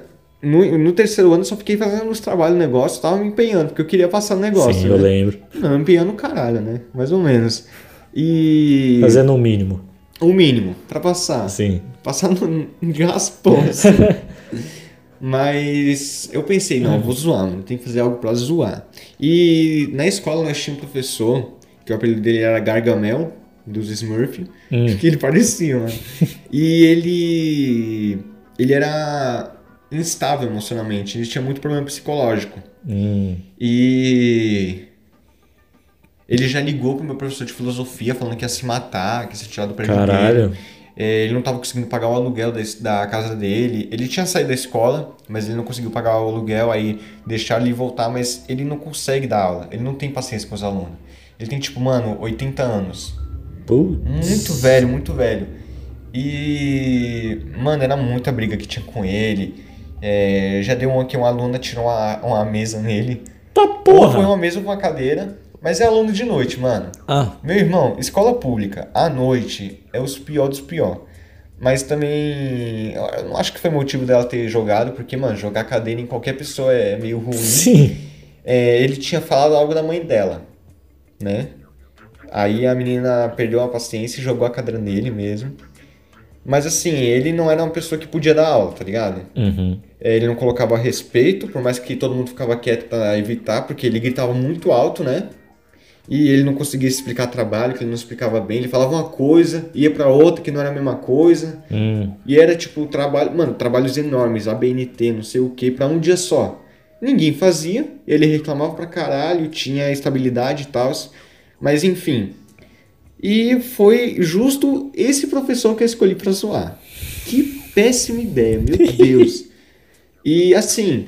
no, no terceiro ano eu só fiquei fazendo os trabalhos, negócio, tava me empenhando, porque eu queria passar no negócio. Sim, né? eu lembro. Não, empenhando o caralho, né? Mais ou menos. E. Fazendo o mínimo. o mínimo pra passar. Sim. Passar no, de raspão, assim. Mas eu pensei, não, eu vou zoar, mano. Tem que fazer algo pra zoar. E na escola nós tínhamos um professor, que o apelido dele era Gargamel, dos Smurf, Hum. que ele parecia, mano. E ele. Ele era instável emocionalmente, ele tinha muito problema psicológico. Hum. E. Ele já ligou pro meu professor de filosofia falando que ia se matar, que ia ser tirado do prédio. Caralho. É, ele não estava conseguindo pagar o aluguel da, da casa dele. Ele tinha saído da escola, mas ele não conseguiu pagar o aluguel, aí deixaram ele voltar, mas ele não consegue dar aula. Ele não tem paciência com os alunos. Ele tem, tipo, mano, 80 anos. Putz. Muito velho, muito velho. E, mano, era muita briga que tinha com ele. É, já deu uma que uma aluna tirou uma, uma mesa nele. Tá Ou foi porra! uma mesa com uma cadeira, mas é aluno de noite, mano. Ah, Meu irmão, escola pública, à noite, é os pior dos pior. Mas também, eu não acho que foi motivo dela ter jogado, porque, mano, jogar cadeira em qualquer pessoa é meio ruim. sim. É, ele tinha falado algo da mãe dela, né? Aí a menina perdeu a paciência e jogou a cadeira nele mesmo. Mas assim, ele não era uma pessoa que podia dar aula, tá ligado? Uhum. É, ele não colocava respeito, por mais que todo mundo ficava quieto pra evitar, porque ele gritava muito alto, né? E ele não conseguia explicar trabalho, que ele não explicava bem. Ele falava uma coisa, ia pra outra que não era a mesma coisa. Hum. E era tipo trabalho, mano, trabalhos enormes, ABNT, não sei o que, pra um dia só. Ninguém fazia, ele reclamava pra caralho, tinha estabilidade e tal. Mas enfim. E foi justo esse professor que eu escolhi pra zoar. Que péssima ideia, meu Deus. E assim,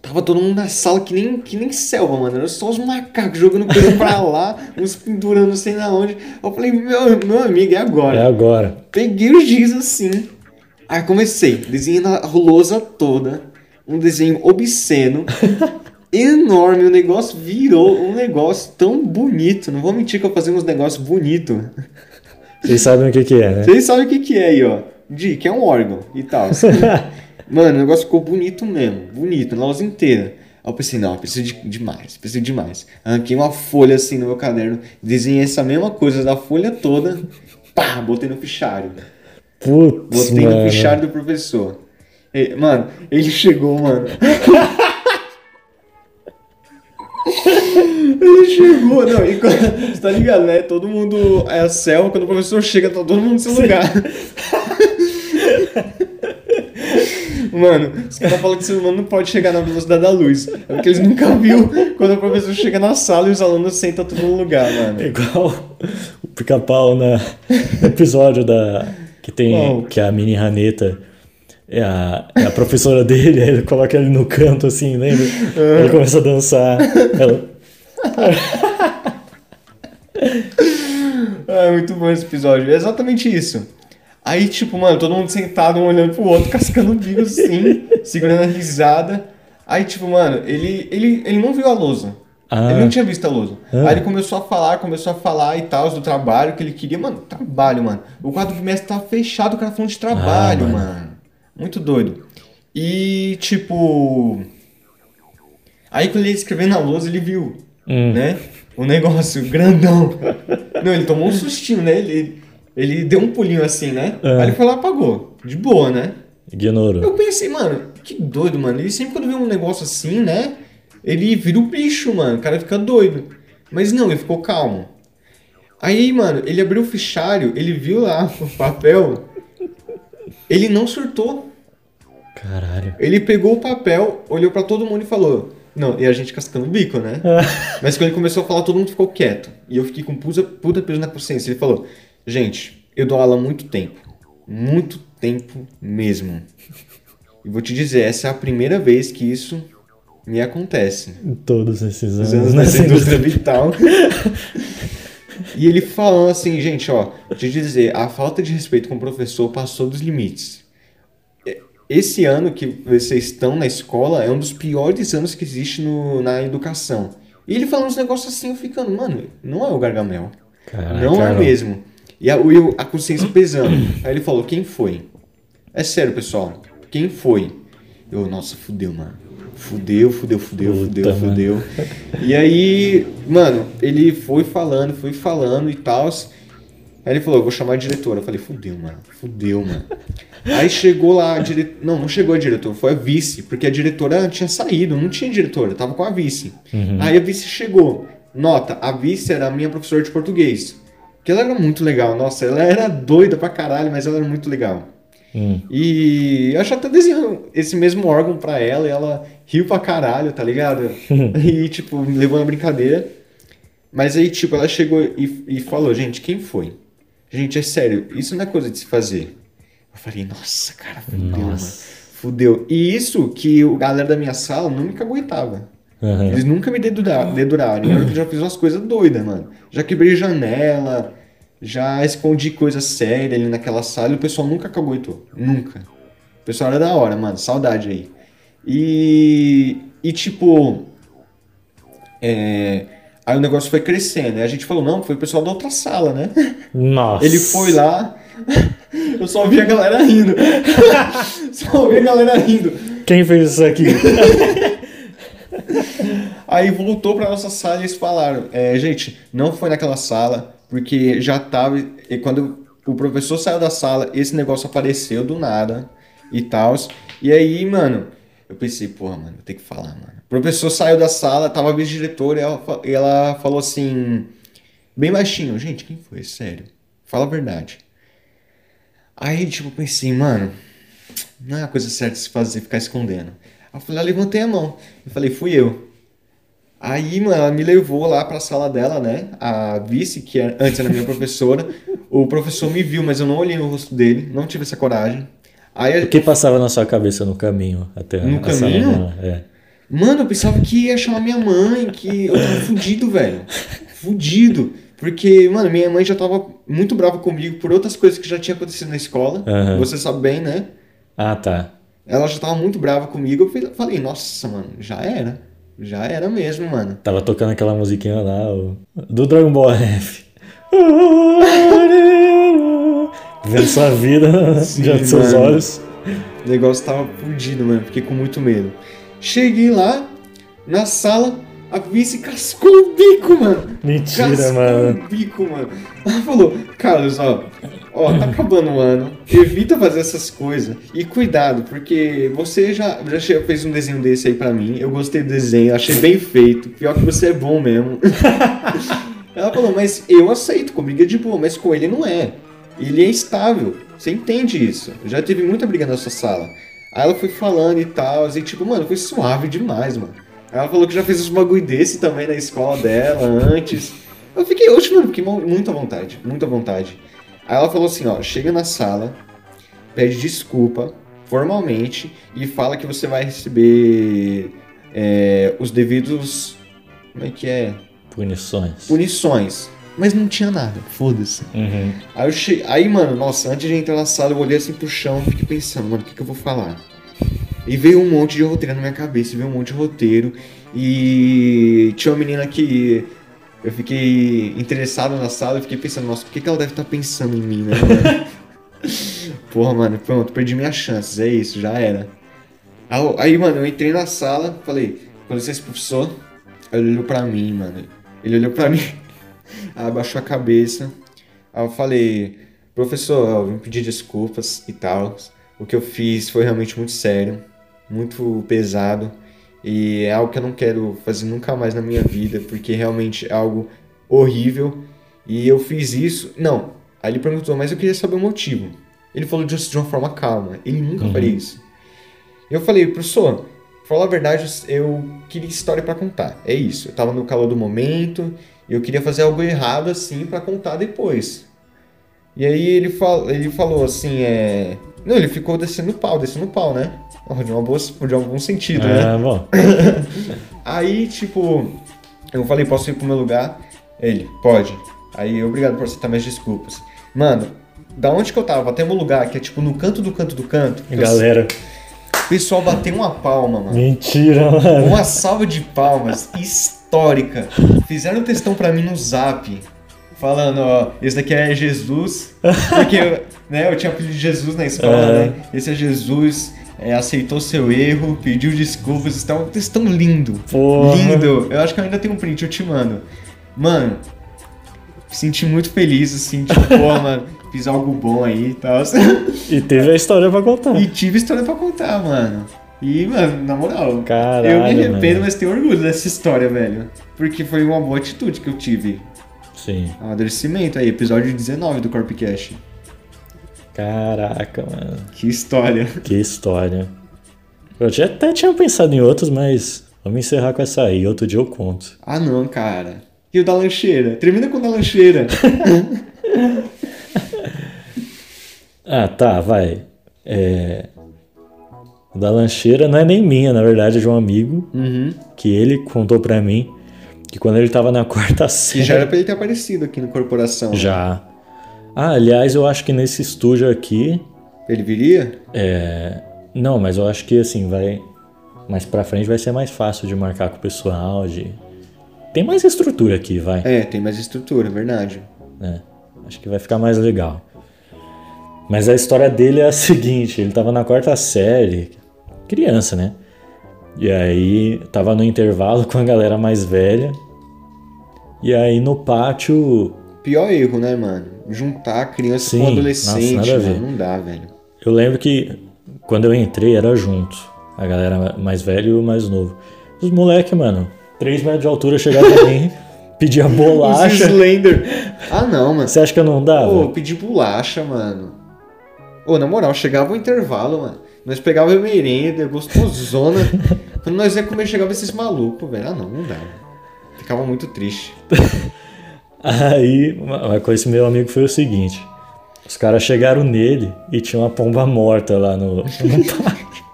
tava todo mundo na sala que nem, que nem selva, mano. Era só os macacos jogando coisa pra lá, uns pendurando sei na onde. Eu falei, meu, meu amigo, é agora. É agora. Peguei o giz assim. Aí comecei, desenhando a lousa toda. Um desenho obsceno. enorme. O negócio virou um negócio tão bonito. Não vou mentir que eu fazia uns negócios bonitos. Vocês sabem o que, que é, né? Vocês sabem o que, que é aí, ó. Di, que é um órgão e tal. Mano, o negócio ficou bonito mesmo. Bonito, na lousa inteira. Aí eu pensei, não, eu preciso de, de mais, preciso de mais. Arranquei uma folha assim no meu caderno, desenhei essa mesma coisa da folha toda, pá, botei no fichário. Putz, Botei mano. no fichário do professor. E, mano, ele chegou, mano. ele chegou, não, e quando, você tá ligado, né? Todo mundo é a selva, quando o professor chega, tá todo mundo no seu lugar. Mano, os caras falam que o ser humano não pode chegar na velocidade da luz. É porque eles nunca viu quando o professor chega na sala e os alunos sentam tudo no lugar, mano. É igual o pica-pau na- no episódio da. Que tem. Qual? Que a mini raneta é a, é a professora dele, aí ele coloca ele no canto assim, lembra? Ele começa a dançar. Ela, Ah, muito bom esse episódio. É exatamente isso. Aí, tipo, mano, todo mundo sentado, um olhando pro outro, cascando o bico assim, segurando a risada. Aí, tipo, mano, ele, ele, ele não viu a lousa. Ah. Ele não tinha visto a lousa. Ah. Aí ele começou a falar, começou a falar e tal, do trabalho que ele queria. Mano, trabalho, mano. O quadro do mestre tava fechado, o cara falando de trabalho, Ah, mano. mano. Muito doido. E, tipo. Aí quando ele ia escrever na lousa, ele viu, Hum. né? O negócio grandão. Não, ele tomou um sustinho, né? Ele, ele deu um pulinho assim, né? É. Aí ele foi lá e apagou. De boa, né? ignorou. Eu pensei, mano, que doido, mano. Ele sempre quando vê um negócio assim, né? Ele vira o bicho, mano. O cara fica doido. Mas não, ele ficou calmo. Aí, mano, ele abriu o fichário, ele viu lá o papel. Ele não surtou. Caralho. Ele pegou o papel, olhou pra todo mundo e falou. Não, e a gente cascando o bico, né? Mas quando ele começou a falar, todo mundo ficou quieto. E eu fiquei com puta, puta peso na consciência. Ele falou: Gente, eu dou aula há muito tempo. Muito tempo mesmo. E vou te dizer, essa é a primeira vez que isso me acontece. Em todos esses Os anos. anos né? nessa indústria vital. e ele falando assim, gente, ó, vou te dizer, a falta de respeito com o professor passou dos limites. Esse ano que vocês estão na escola é um dos piores anos que existe no, na educação. E ele falando uns negócios assim, eu ficando, mano, não é o Gargamel. Caraca, não é mesmo. E a, a consciência pesando. Aí ele falou, quem foi? É sério, pessoal. Quem foi? Eu, nossa, fudeu, mano. Fudeu, fudeu, fudeu, Puta, fudeu, mano. fudeu. E aí, mano, ele foi falando, foi falando e tal. Aí ele falou, eu vou chamar a diretora. Eu falei, fudeu, mano. Fudeu, mano. Aí chegou lá a diretora. Não, não chegou a diretora, foi a vice. Porque a diretora tinha saído, não tinha diretora, tava com a vice. Aí a vice chegou. Nota, a vice era a minha professora de português. Que ela era muito legal. Nossa, ela era doida pra caralho, mas ela era muito legal. Hum. E eu acho até desenhando esse mesmo órgão pra ela e ela riu pra caralho, tá ligado? e, tipo, me levou na brincadeira. Mas aí, tipo, ela chegou e, e falou, gente, quem foi? Gente, é sério, isso não é coisa de se fazer. Eu falei, nossa, cara, fudeu, mano. Nossa. Fudeu. E isso que o galera da minha sala nunca aguentava. Aham. Eles nunca me dedura- deduraram. E eu já fiz umas coisas doidas, mano. Já quebrei janela, já escondi coisa séria ali naquela sala e o pessoal nunca caguetou. Nunca. O pessoal era da hora, mano. Saudade aí. E. E tipo. É. Aí o negócio foi crescendo. Aí a gente falou, não, foi o pessoal da outra sala, né? Nossa. Ele foi lá. Eu só ouvi a galera rindo. só ouvi a galera rindo. Quem fez isso aqui? Aí voltou pra nossa sala e eles falaram: é, gente, não foi naquela sala, porque já tava. E quando o professor saiu da sala, esse negócio apareceu do nada e tal. E aí, mano, eu pensei, porra, mano, ter que falar, mano. O professor saiu da sala, tava a vice-diretora e ela, e ela falou assim, bem baixinho: gente, quem foi? Sério, fala a verdade. Aí, tipo, pensei, mano, não é a coisa certa se fazer, ficar escondendo. Eu falei, ah, levantei a mão. Eu falei, fui eu. Aí, mano, ela me levou lá pra sala dela, né? A vice, que era- antes era minha professora. O professor me viu, mas eu não olhei no rosto dele, não tive essa coragem. Aí, O que passava na sua cabeça no caminho até No a sala caminho? dela? É. Mano, eu pensava que ia chamar minha mãe, que eu tava fudido, velho. Fudido. Porque, mano, minha mãe já tava muito brava comigo por outras coisas que já tinha acontecido na escola. Aham. Você sabe bem, né? Ah, tá. Ela já tava muito brava comigo. Eu falei- nossa, mano, já era. Já era mesmo, mano. Tava tocando aquela musiquinha lá, o... do Dragon Ball F. Vendo sua vida Sim, diante dos seus olhos. O negócio tava fudido, mano. Fiquei com muito medo. Cheguei lá, na sala, a vice cascou o bico, mano. Mentira, cascou mano. o bico, mano. Ela falou, Carlos, ó, ó, tá acabando o ano. Evita fazer essas coisas. E cuidado, porque você já, já fez um desenho desse aí pra mim. Eu gostei do desenho, achei bem feito. Pior que você é bom mesmo. Ela falou, mas eu aceito, comigo é de boa, mas com ele não é. Ele é estável. Você entende isso? Já teve muita briga na sua sala. Aí ela foi falando e tal, e tipo, mano, foi suave demais, mano. Ela falou que já fez uns bagulho desse também na escola dela antes. Eu fiquei, oxe, mano, fiquei muito à vontade, muito à vontade. Aí ela falou assim, ó, chega na sala, pede desculpa formalmente e fala que você vai receber é, os devidos. Como é que é? Punições. Punições. Mas não tinha nada, foda-se. Uhum. Aí eu cheguei. Aí, mano, nossa, antes de entrar na sala, eu olhei assim pro chão e fiquei pensando, mano, o que, que eu vou falar? E veio um monte de roteiro na minha cabeça, veio um monte de roteiro. E tinha uma menina que eu fiquei interessado na sala e fiquei pensando, nossa, o que, que ela deve estar pensando em mim, né? mano? Porra, mano, pronto, perdi minhas chances, é isso, já era. Aí, mano, eu entrei na sala, falei, com licença, professor. Aí ele olhou pra mim, mano. Ele olhou pra mim, abaixou a cabeça. Aí eu falei, professor, eu vim pedir desculpas e tal. O que eu fiz foi realmente muito sério, muito pesado. E é algo que eu não quero fazer nunca mais na minha vida, porque realmente é algo horrível. E eu fiz isso. Não. Aí ele perguntou, mas eu queria saber o motivo. Ele falou disso de uma forma calma. Ele nunca faria isso. Eu falei, professor, falar a verdade, eu queria história pra contar. É isso. Eu tava no calor do momento. E eu queria fazer algo errado assim pra contar depois. E aí ele, fal ele falou assim, é. Não, ele ficou descendo pau, descendo pau, né? De, uma boa, de um bom sentido, né? Ah, bom. Aí, tipo, eu falei, posso ir pro meu lugar? Ele, pode. Aí, obrigado por aceitar minhas desculpas. Mano, da onde que eu tava até meu lugar, que é tipo no canto do canto do canto, Galera, o pessoal bateu uma palma, mano. mentira, mano. Uma salva de palmas histórica. Fizeram um textão pra mim no zap. Falando, ó, esse daqui é Jesus. Porque né, eu tinha pedido Jesus na escola, Aham. né? Esse é Jesus. É, aceitou seu erro, pediu desculpas. Está um textão lindo. Porra. Lindo. Eu acho que eu ainda tenho um print, eu te mando. Mano, senti muito feliz, assim, tipo, pô, mano, fiz algo bom aí e tal. E teve a história pra contar. E tive história pra contar, mano. E, mano, na moral, Caralho, eu me arrependo, mano. mas tenho orgulho dessa história, velho. Porque foi uma boa atitude que eu tive. Sim. Amadurecimento aí, episódio 19 do Corpcast. Caraca, mano. Que história. Que história. Eu já até tinha pensado em outros, mas vamos encerrar com essa aí. Outro dia eu conto. Ah, não, cara. E o da lancheira? Termina com o da lancheira. Ah, tá, vai. É... o Da lancheira não é nem minha, na verdade, é de um amigo Uhum. que ele contou pra mim que quando ele tava na quarta E série. já era pra ele ter aparecido aqui no Corporação. né? Ah, aliás, eu acho que nesse estúdio aqui. Ele viria? É... Não, mas eu acho que assim, vai. Mais pra frente vai ser mais fácil de marcar com o pessoal. De... Tem mais estrutura aqui, vai. É, tem mais estrutura, verdade. né? Acho que vai ficar mais legal. Mas a história dele é a seguinte: ele tava na quarta série, criança, né? E aí tava no intervalo com a galera mais velha. E aí no pátio Pior erro, né, mano? Juntar criança Sim, com adolescente, nossa, a mano. Não dá, velho. Eu lembro que quando eu entrei era junto. A galera mais velha e o mais novo. Os moleque, mano, 3 metros de altura chegavam em mim, pedia Os bolacha. Slender. Ah, não, mano. Você acha que eu não dava? Pô, pedi bolacha, mano. Ô, na moral, chegava o intervalo, mano. Nós pegava merenda, gostosona. Quando nós ia comer, chegava esses malucos, velho. Ah, não, não dá. mano. Ficava muito triste. Aí, uma coisa com esse meu amigo foi o seguinte: os caras chegaram nele e tinha uma pomba morta lá no, no pátio.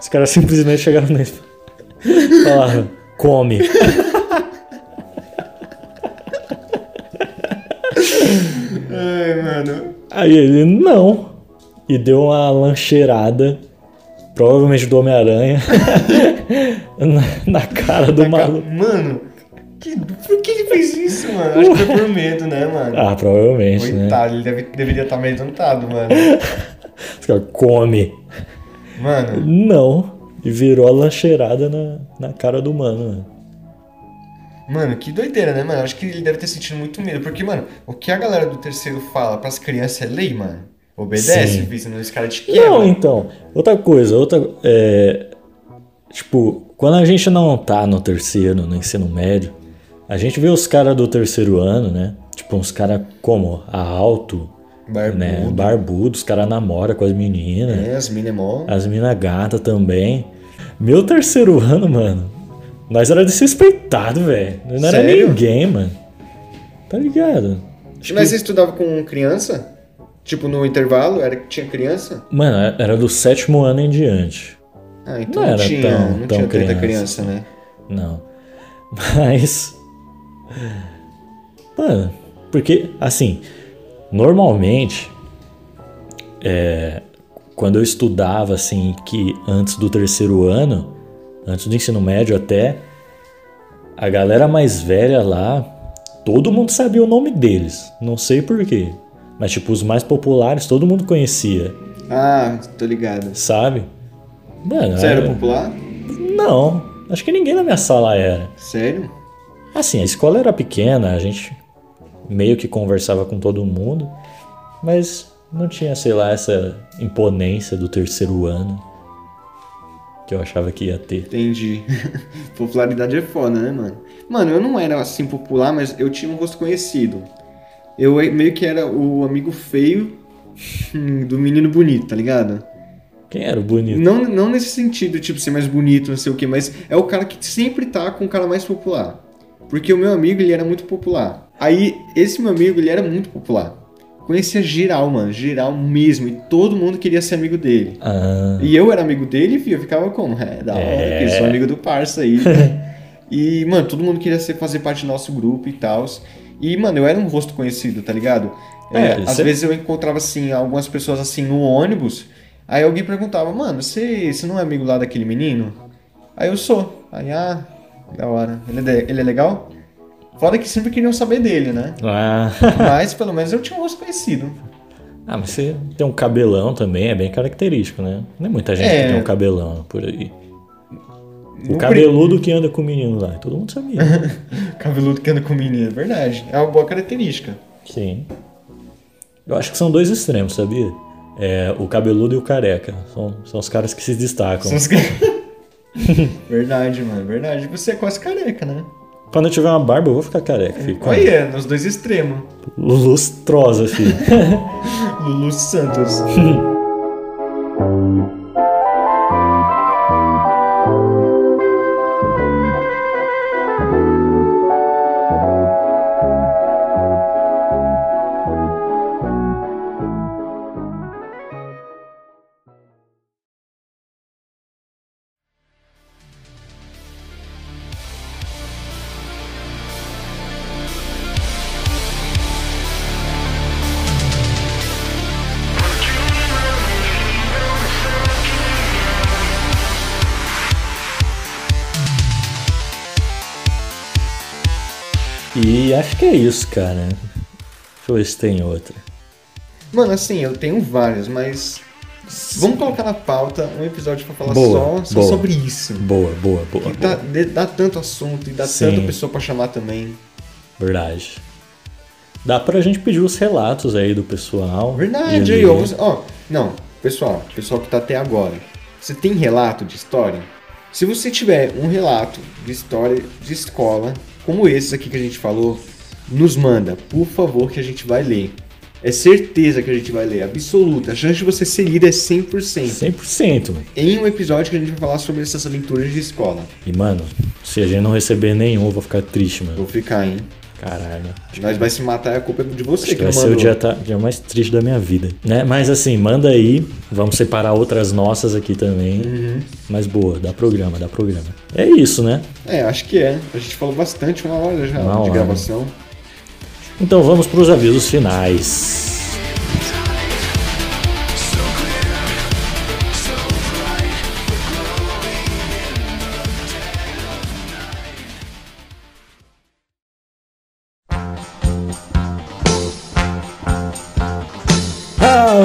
Os caras simplesmente chegaram nele e falaram: come. Ai, mano. Aí ele, não. E deu uma lancheirada, provavelmente do Homem-Aranha, na, na cara do maluco. Mano, que- por que ele fez isso, mano? Acho que foi por medo, né, mano? Ah, provavelmente, né? Coitado, ele deve- deveria estar amedrontado, mano. Os caras, come. Mano, Não. E virou a lancheirada na, na cara do mano. né? mano, que doideira, né, mano? Acho que ele deve ter sentido muito medo. Porque, mano, o que a galera do terceiro fala pras crianças é lei, mano. Obedece, Sim. senão esse cara te quebra. Não, então. Outra coisa, outra. É, tipo, quando a gente não tá no terceiro, no ensino médio, a gente vê os caras do terceiro ano, né? Tipo, uns caras como a alto, Barbudo. né? Barbudo, os caras namoram com as meninas. É, as mina é mó. As minas gata também. Meu terceiro ano, mano, nós era desrespeitado, velho. Não era Sério? ninguém, mano. Tá ligado? Acho Mas que- você estudava com criança? Tipo, no intervalo, era que tinha criança? Mano, era do sétimo ano em diante. Ah, então Não não, era tinha, tão- não tão tinha tanta criança. criança, né? Não. Mas. Mano, porque, assim, normalmente. É, quando eu estudava, assim, que antes do terceiro ano, antes do ensino médio até, a galera mais velha lá, todo mundo sabia o nome deles. Não sei porquê. Mas, tipo, os mais populares todo mundo conhecia, Ah, tô ligado. sabe? Mano, Você era era- popular? Não, acho que ninguém na minha sala era. Sério? Assim, a escola era pequena, a gente meio que conversava com todo mundo, mas não tinha, sei lá, essa imponência do terceiro ano que eu achava que ia ter. Entendi. Popularidade é foda, né, mano? Mano, eu não era assim popular, mas eu tinha um rosto conhecido. Eu meio que era o amigo feio do menino bonito, tá ligado? Quem era o bonito? Não, não nesse sentido, tipo, ser mais bonito, não sei o que, mas é o cara que sempre tá com o cara mais popular. Porque o meu amigo, ele era muito popular. Aí, esse meu amigo, ele era muito popular. Conhecia geral, mano, geral mesmo. E todo mundo queria ser amigo dele. Ah, E eu era amigo dele, filho, eu ficava como? É, da hora, É. que eu sou amigo do parça aí. e, mano, todo mundo queria ser, fazer parte do nosso grupo e tal. E, mano, eu era um rosto conhecido, tá ligado? É, É, às cê- vezes eu encontrava, assim, algumas pessoas, assim, no ônibus. Aí alguém perguntava, mano, você, você não é amigo lá daquele menino? Aí eu sou. Aí, ah, da hora. Ele é, ele é legal? Foda que sempre queriam saber dele, né? ah. Mas, pelo menos, eu tinha um rosto conhecido. ah, mas você tem um cabelão também, é bem característico, né? Não é muita gente É. que tem um cabelão por aí. O No cabeludo que anda com o menino lá, todo mundo sabia. Cabeludo que anda com menina, é verdade. É uma boa característica. Sim. Eu acho que são dois extremos, sabia? É, o cabeludo e o careca. São, são os caras que se destacam. São os que- verdade, mano, verdade. Você é quase careca, né? Quando eu tiver uma barba, eu vou ficar careca, filho. Olha, nos dois extremos. Lustrosa, filho. Lulu Santos. E acho que é isso, cara. Deixa eu ver se tem outra. Mano, assim, eu tenho vários, mas. Vamos colocar na pauta um episódio pra falar Boa, só, só boa. sobre isso. Boa, boa, boa. Que dá, boa. de- dá tanto assunto e dá Sim. tanta pessoa pra chamar também. Verdade. Dá pra gente pedir os relatos aí do pessoal. Verdade, aí, ó. Ó, não, pessoal, pessoal que tá até agora. Você tem relato de história? Se você tiver um relato de história de escola, como esse aqui que a gente falou, nos manda, por favor, que a gente vai ler. É certeza que a gente vai ler, absoluta. A chance de você ser lido é 100%. 100%. mano. Em um episódio que a gente vai falar sobre essas leituras de escola. E, mano, se a gente não receber nenhum, eu vou ficar triste, mano. Vou ficar, hein? Caralho. Nós vai se matar, a culpa é de você Acho que que vai não ser o mandou. dia, tá- dia mais triste da minha vida. Né? Mas assim, manda aí. Vamos separar outras nossas aqui também. Uhum. Mas boa, dá programa, dá programa. É isso, né? É, acho que é. A gente falou bastante, uma hora já Uma de hora. gravação. Então vamos para os avisos finais.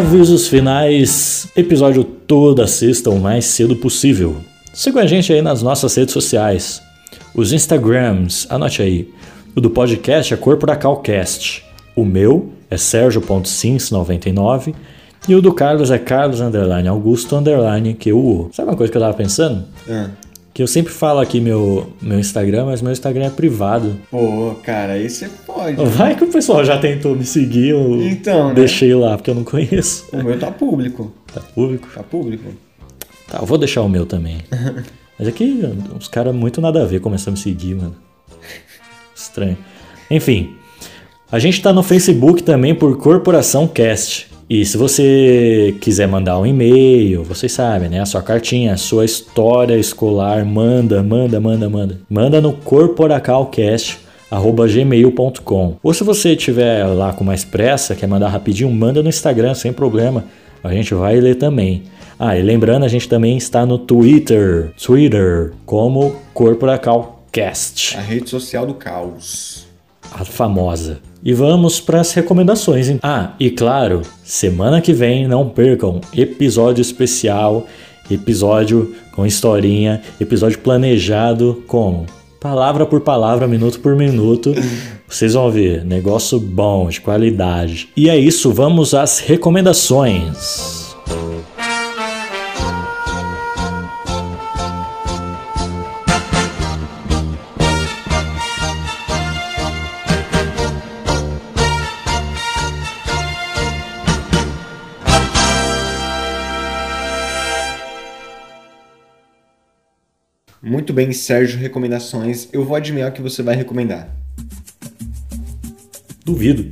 Avisos finais, episódio toda sexta o mais cedo possível. Siga a gente aí nas nossas redes sociais. Os Instagrams, anote aí. O do podcast é Corporacalcast. O meu é Sergio.sims99 e o do Carlos é Carlos underline Augusto underline QU. Sabe uma coisa que eu tava pensando? Ah. Que eu sempre falo aqui meu, meu Instagram, mas meu Instagram é privado. Pô, cara, aí você pode. Vai que o pessoal já tentou me seguir, eu Então, né? deixei lá porque eu não conheço. O meu tá público. Tá público? Tá público. Tá, eu vou deixar o meu também. Mas aqui, uns caras muito nada a ver começaram a me seguir, mano. Estranho. Enfim, a gente tá no Facebook também por Corporação Cast. E se você quiser mandar um e-mail, vocês sabem, né? A sua cartinha, a sua história escolar, manda, manda, manda, manda. Manda no corporacalcast.gmail.com Ou se você tiver lá com mais pressa, quer mandar rapidinho, manda no Instagram, sem problema. A gente vai ler também. Ah, e lembrando, a gente também está no Twitter, Twitter, como Corporacalcast A rede social do caos. a famosa. E vamos para as recomendações. hein? Ah, e claro, semana que vem não percam episódio especial, episódio com historinha, episódio planejado com palavra por palavra, minuto por minuto. Vocês vão ver, negócio bom, de qualidade. E é isso, vamos às recomendações. Muito bem, Sérgio, recomendações. Eu vou adivinhar o que você vai recomendar. Duvido.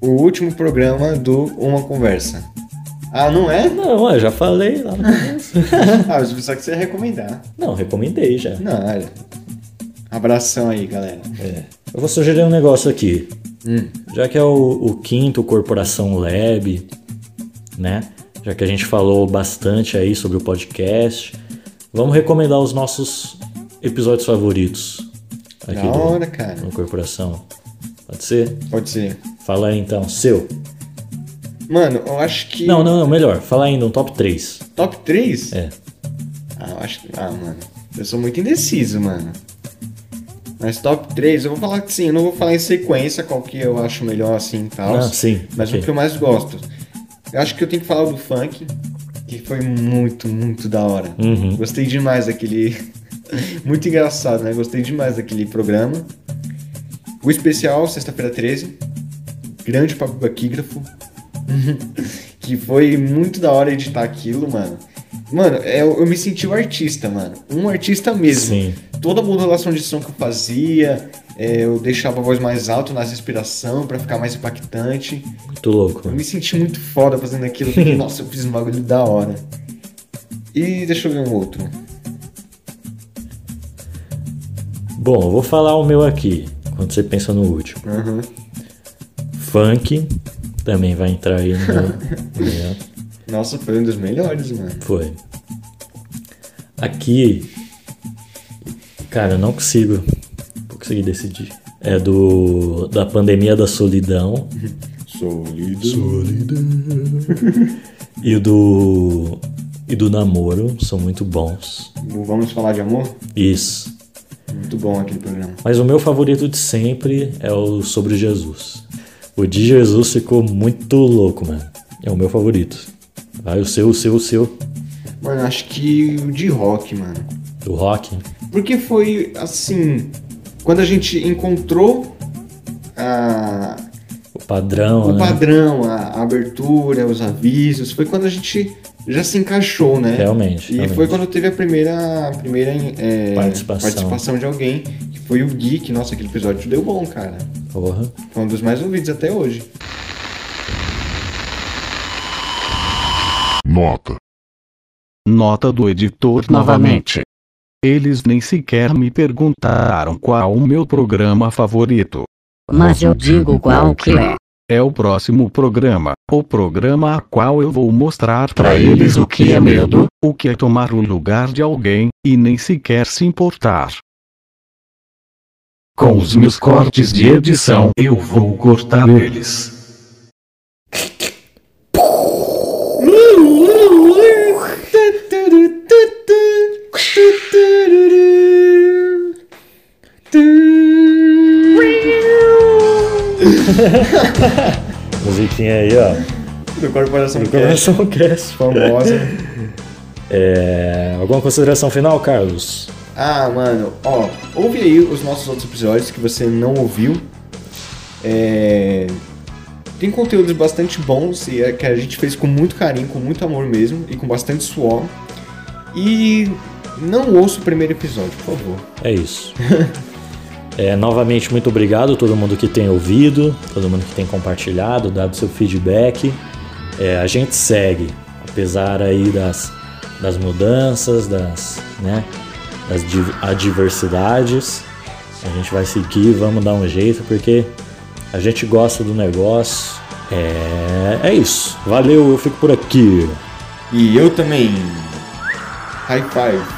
O último programa do Uma Conversa. Ah, não é? Não, eu já falei lá no começo. Ah, mas pensava que você ia recomendar. Não, recomendei já. Não, olha. Abração aí, galera. É. Eu vou sugerir um negócio aqui. Hum. Já que é o, o quinto Corporação Lab, né? Já que a gente falou bastante aí sobre o podcast, vamos recomendar os nossos episódios favoritos aqui Da do, hora, cara. do Corporação. Pode ser? Pode ser. Fala aí então, seu. Mano, eu acho que. Não, não, não, melhor. Fala ainda um top 3. Top 3? É. Ah, eu acho que. Ah, mano. Eu sou muito indeciso, mano. Mas top 3, eu vou falar que sim, eu não vou falar em sequência qual que eu acho melhor assim e tal. Ah, sim, Mas ok. o que eu mais gosto. Eu acho que eu tenho que falar do funk, que foi muito, muito da hora. Uhum. Gostei demais daquele. muito engraçado, né? Gostei demais daquele programa. O especial, sexta-feira 13. Grande papo baquígrafo. que foi muito da hora editar aquilo, mano. Mano, eu, eu me senti um artista, mano. Um artista mesmo. Sim. Toda a modulação de som que eu fazia, é, eu deixava a voz mais alta nas respiração pra ficar mais impactante. Muito louco. Eu me senti muito foda fazendo aquilo. Fiquei, nossa, eu fiz um bagulho da hora. E deixa eu ver um outro. Bom, eu vou falar o meu aqui, quando você pensa no último. Uhum. Funk também vai entrar aí no meu. no meu. Nossa, foi um dos melhores, mano. Foi. Aqui. Cara, eu não consigo. Não consegui decidir. é do da pandemia da solidão Sólido. e do e do namoro, são muito bons. Vamos falar de amor? Isso. Muito bom aquele programa. Mas o meu favorito de sempre é o sobre Jesus. O de Jesus ficou muito louco, mano. É o meu favorito. Vai o seu, o seu, o seu. Mano, acho que o de rock, mano. Do rock. Porque foi assim. Quando a gente encontrou a, O padrão, o né? padrão, a, a abertura, os avisos, foi quando a gente já se encaixou, né? Realmente, E realmente. foi quando teve a primeira, a primeira é, Participação. participação de alguém, que foi o Gui, que, nossa, aquele episódio deu bom, cara. Porra. Foi um dos mais ouvidos até hoje. Nota. Nota do editor novamente. Eles nem sequer me perguntaram qual o meu programa favorito. Mas eu digo qual que é. É o próximo programa, o programa a qual eu vou mostrar pra eles o que é medo, o que é tomar o lugar de alguém, e nem sequer se importar. Com os meus cortes de edição, eu vou cortar eles. Musiquinha aí, ó. Do Corporação Do Cast, Coração Cast. famosa. É, alguma consideração final, Carlos? Ah, mano, ó, ouve aí os nossos outros episódios que você não ouviu. É, Tem conteúdos bastante bons e é que a gente fez com muito carinho, com muito amor mesmo e com bastante suor. E não ouça o primeiro episódio, por favor. É isso. É, novamente, muito obrigado a todo mundo que tem ouvido, todo mundo que tem compartilhado, dado seu feedback. É, a gente segue, apesar aí das, das mudanças, das, né, das adversidades. A gente vai seguir, vamos dar um jeito, porque a gente gosta do negócio. É, é isso. Valeu, eu fico por aqui. E eu também. High five.